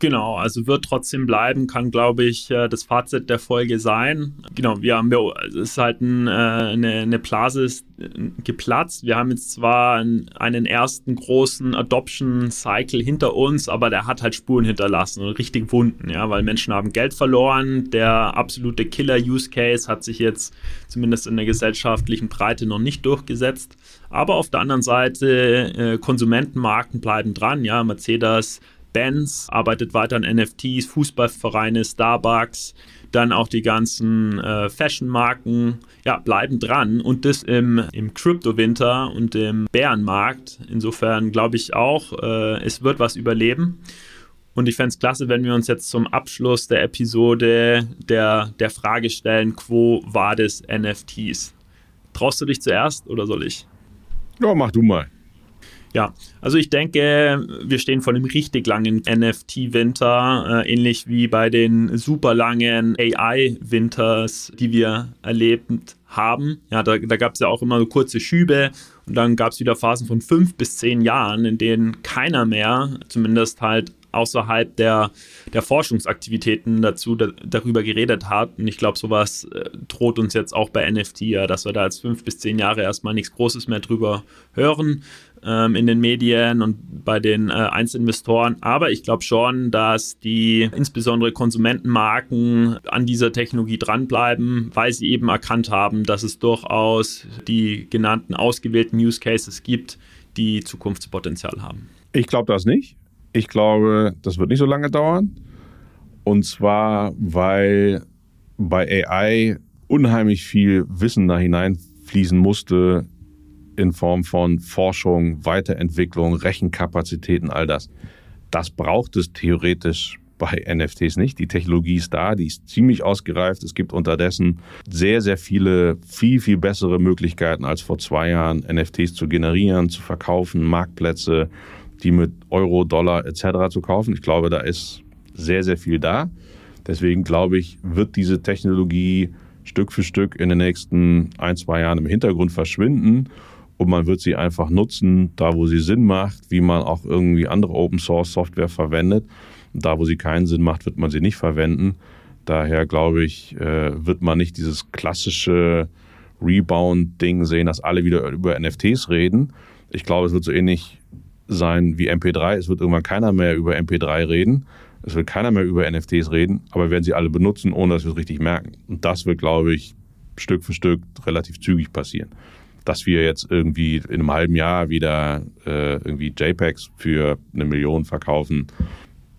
Genau, also wird trotzdem bleiben, kann, glaube ich, äh, das Fazit der Folge sein. Genau, wir haben, es ist halt ein, äh, eine, eine Blase äh, geplatzt. Wir haben jetzt zwar einen ersten großen Adoption-Cycle hinter uns, aber der hat halt Spuren hinterlassen und richtig Wunden, ja, weil Menschen haben Geld verloren. Der absolute Killer-Use-Case hat sich jetzt zumindest in der gesellschaftlichen Breite noch nicht durchgesetzt. Aber auf der anderen Seite, Konsumentenmarken bleiben dran, ja, Mercedes, Benz arbeitet weiter an NFTs, Fußballvereine, Starbucks, dann auch die ganzen äh, Fashion-Marken, ja, bleiben dran und das im, im Crypto-Winter und im Bärenmarkt. Insofern glaube ich auch, äh, es wird was überleben. Und ich fände es klasse, wenn wir uns jetzt zum Abschluss der Episode der, der Frage stellen, quo war das NFTs? Traust du dich zuerst oder soll ich? Ja, mach du mal. Ja, also ich denke, wir stehen vor einem richtig langen NFT-Winter, äh, ähnlich wie bei den super langen AI-Winters, die wir erlebt haben. Ja, da, da gab es ja auch immer so kurze Schübe und dann gab es wieder Phasen von fünf bis zehn Jahren, in denen keiner mehr, zumindest halt außerhalb der, der Forschungsaktivitäten dazu da, darüber geredet hat. Und ich glaube, sowas äh, droht uns jetzt auch bei NFT, ja, dass wir da jetzt fünf bis zehn Jahre erstmal nichts Großes mehr drüber hören ähm, in den Medien und bei den äh, Einzelinvestoren. Aber ich glaube schon, dass die insbesondere Konsumentenmarken an dieser Technologie dranbleiben, weil sie eben erkannt haben, dass es durchaus die genannten ausgewählten Use Cases gibt, die Zukunftspotenzial haben. Ich glaube das nicht. Ich glaube, das wird nicht so lange dauern. Und zwar, weil bei AI unheimlich viel Wissen da hineinfließen musste in Form von Forschung, Weiterentwicklung, Rechenkapazitäten, all das. Das braucht es theoretisch bei NFTs nicht. Die Technologie ist da, die ist ziemlich ausgereift. Es gibt unterdessen sehr, sehr viele, viel, viel bessere Möglichkeiten als vor zwei Jahren, NFTs zu generieren, zu verkaufen, Marktplätze, die mit Euro, Dollar etc. zu kaufen. Ich glaube, da ist sehr, sehr viel da. Deswegen glaube ich, wird diese Technologie Stück für Stück in den nächsten ein, zwei Jahren im Hintergrund verschwinden und man wird sie einfach nutzen, da wo sie Sinn macht, wie man auch irgendwie andere Open Source Software verwendet. Und da wo sie keinen Sinn macht, wird man sie nicht verwenden. Daher glaube ich, äh, wird man nicht dieses klassische Rebound-Ding sehen, dass alle wieder über NFTs reden. Ich glaube, es wird so ähnlich sein wie MP3. Es wird irgendwann keiner mehr über MP3 reden. Es wird keiner mehr über NFTs reden, aber wir werden sie alle benutzen, ohne dass wir es richtig merken. Und das wird, glaube ich, Stück für Stück relativ zügig passieren. Dass wir jetzt irgendwie in einem halben Jahr wieder äh, irgendwie JPEGs für eine Million verkaufen,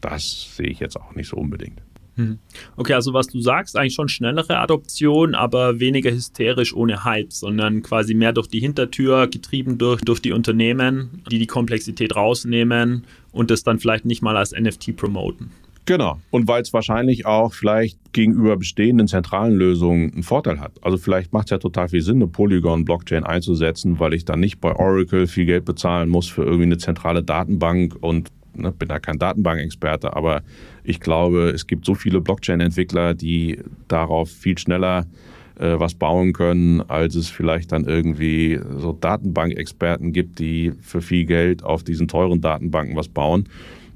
das sehe ich jetzt auch nicht so unbedingt. Hm. Okay, also was du sagst, eigentlich schon schnellere Adoption, aber weniger hysterisch ohne Hype, sondern quasi mehr durch die Hintertür, getrieben durch, durch die Unternehmen, die die Komplexität rausnehmen und das dann vielleicht nicht mal als NFT promoten. Genau. Und weil es wahrscheinlich auch vielleicht gegenüber bestehenden zentralen Lösungen einen Vorteil hat. Also vielleicht macht es ja total viel Sinn, eine Polygon-Blockchain einzusetzen, weil ich dann nicht bei Oracle viel Geld bezahlen muss für irgendwie eine zentrale Datenbank und ne, bin da kein Datenbankexperte, aber ich glaube, es gibt so viele Blockchain-Entwickler, die darauf viel schneller äh, was bauen können, als es vielleicht dann irgendwie so Datenbankexperten gibt, die für viel Geld auf diesen teuren Datenbanken was bauen.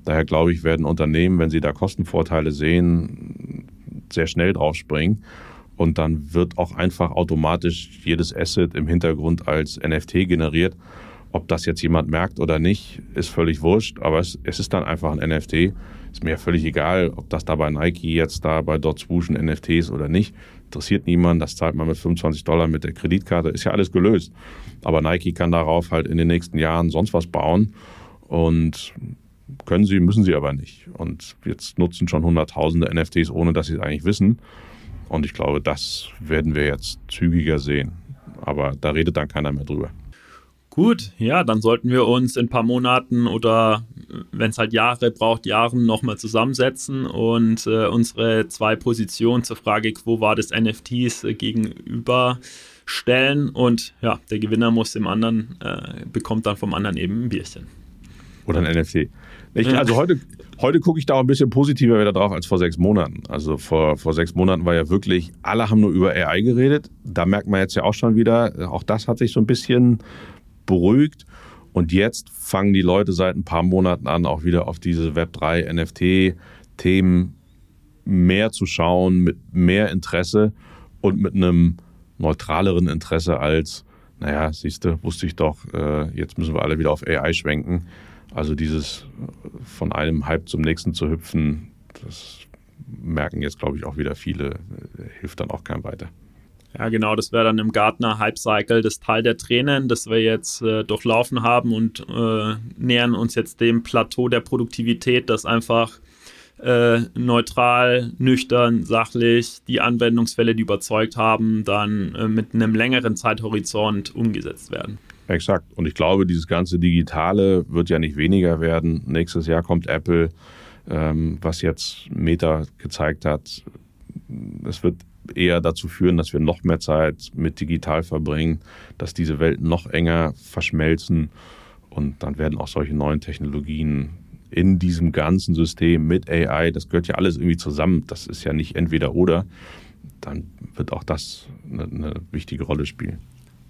Daher glaube ich, werden Unternehmen, wenn sie da Kostenvorteile sehen, sehr schnell draufspringen. Und dann wird auch einfach automatisch jedes Asset im Hintergrund als NFT generiert. Ob das jetzt jemand merkt oder nicht, ist völlig wurscht, aber es, es ist dann einfach ein NFT. Ist mir völlig egal, ob das da bei Nike jetzt da bei Dot Swoosh ein NFT ist oder nicht. Interessiert niemand, das zahlt man mit 25 Dollar mit der Kreditkarte, ist ja alles gelöst. Aber Nike kann darauf halt in den nächsten Jahren sonst was bauen und können sie, müssen sie aber nicht. Und jetzt nutzen schon Hunderttausende NFTs, ohne dass sie es eigentlich wissen. Und ich glaube, das werden wir jetzt zügiger sehen. Aber da redet dann keiner mehr drüber. Gut, ja, dann sollten wir uns in ein paar Monaten oder wenn es halt Jahre braucht, Jahren nochmal zusammensetzen und äh, unsere zwei Positionen zur Frage, wo war das NFTs äh, gegenüberstellen und ja, der Gewinner muss dem anderen, äh, bekommt dann vom anderen eben ein Bierchen. Oder ein NFT. Ich, also heute, heute gucke ich da auch ein bisschen positiver wieder drauf als vor sechs Monaten. Also vor, vor sechs Monaten war ja wirklich, alle haben nur über AI geredet. Da merkt man jetzt ja auch schon wieder, auch das hat sich so ein bisschen beruhigt. Und jetzt fangen die Leute seit ein paar Monaten an, auch wieder auf diese Web3 NFT-Themen mehr zu schauen, mit mehr Interesse und mit einem neutraleren Interesse als, naja, siehst du, wusste ich doch, äh, jetzt müssen wir alle wieder auf AI schwenken. Also dieses von einem Hype zum nächsten zu hüpfen, das merken jetzt, glaube ich, auch wieder viele, hilft dann auch keinem weiter. Ja, genau, das wäre dann im Gartner Hype Cycle das Teil der Tränen, das wir jetzt äh, durchlaufen haben und äh, nähern uns jetzt dem Plateau der Produktivität, das einfach äh, neutral, nüchtern, sachlich die Anwendungsfälle, die überzeugt haben, dann äh, mit einem längeren Zeithorizont umgesetzt werden. Exakt. Und ich glaube, dieses ganze Digitale wird ja nicht weniger werden. Nächstes Jahr kommt Apple, ähm, was jetzt Meta gezeigt hat. Es wird eher dazu führen, dass wir noch mehr Zeit mit digital verbringen, dass diese Welten noch enger verschmelzen und dann werden auch solche neuen Technologien in diesem ganzen System mit AI, das gehört ja alles irgendwie zusammen, das ist ja nicht entweder oder, dann wird auch das eine, eine wichtige Rolle spielen.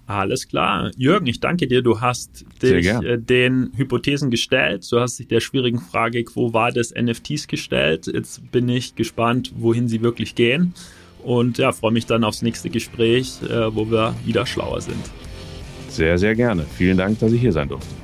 Alles klar. Jürgen, ich danke dir. Du hast dich äh, den Hypothesen gestellt. Du hast dich der schwierigen Frage, wo war das NFTs gestellt. Jetzt bin ich gespannt, wohin sie wirklich gehen. Und ja, freue mich dann aufs nächste Gespräch, äh, wo wir wieder schlauer sind. Sehr, sehr gerne. Vielen Dank, dass ich hier sein durfte.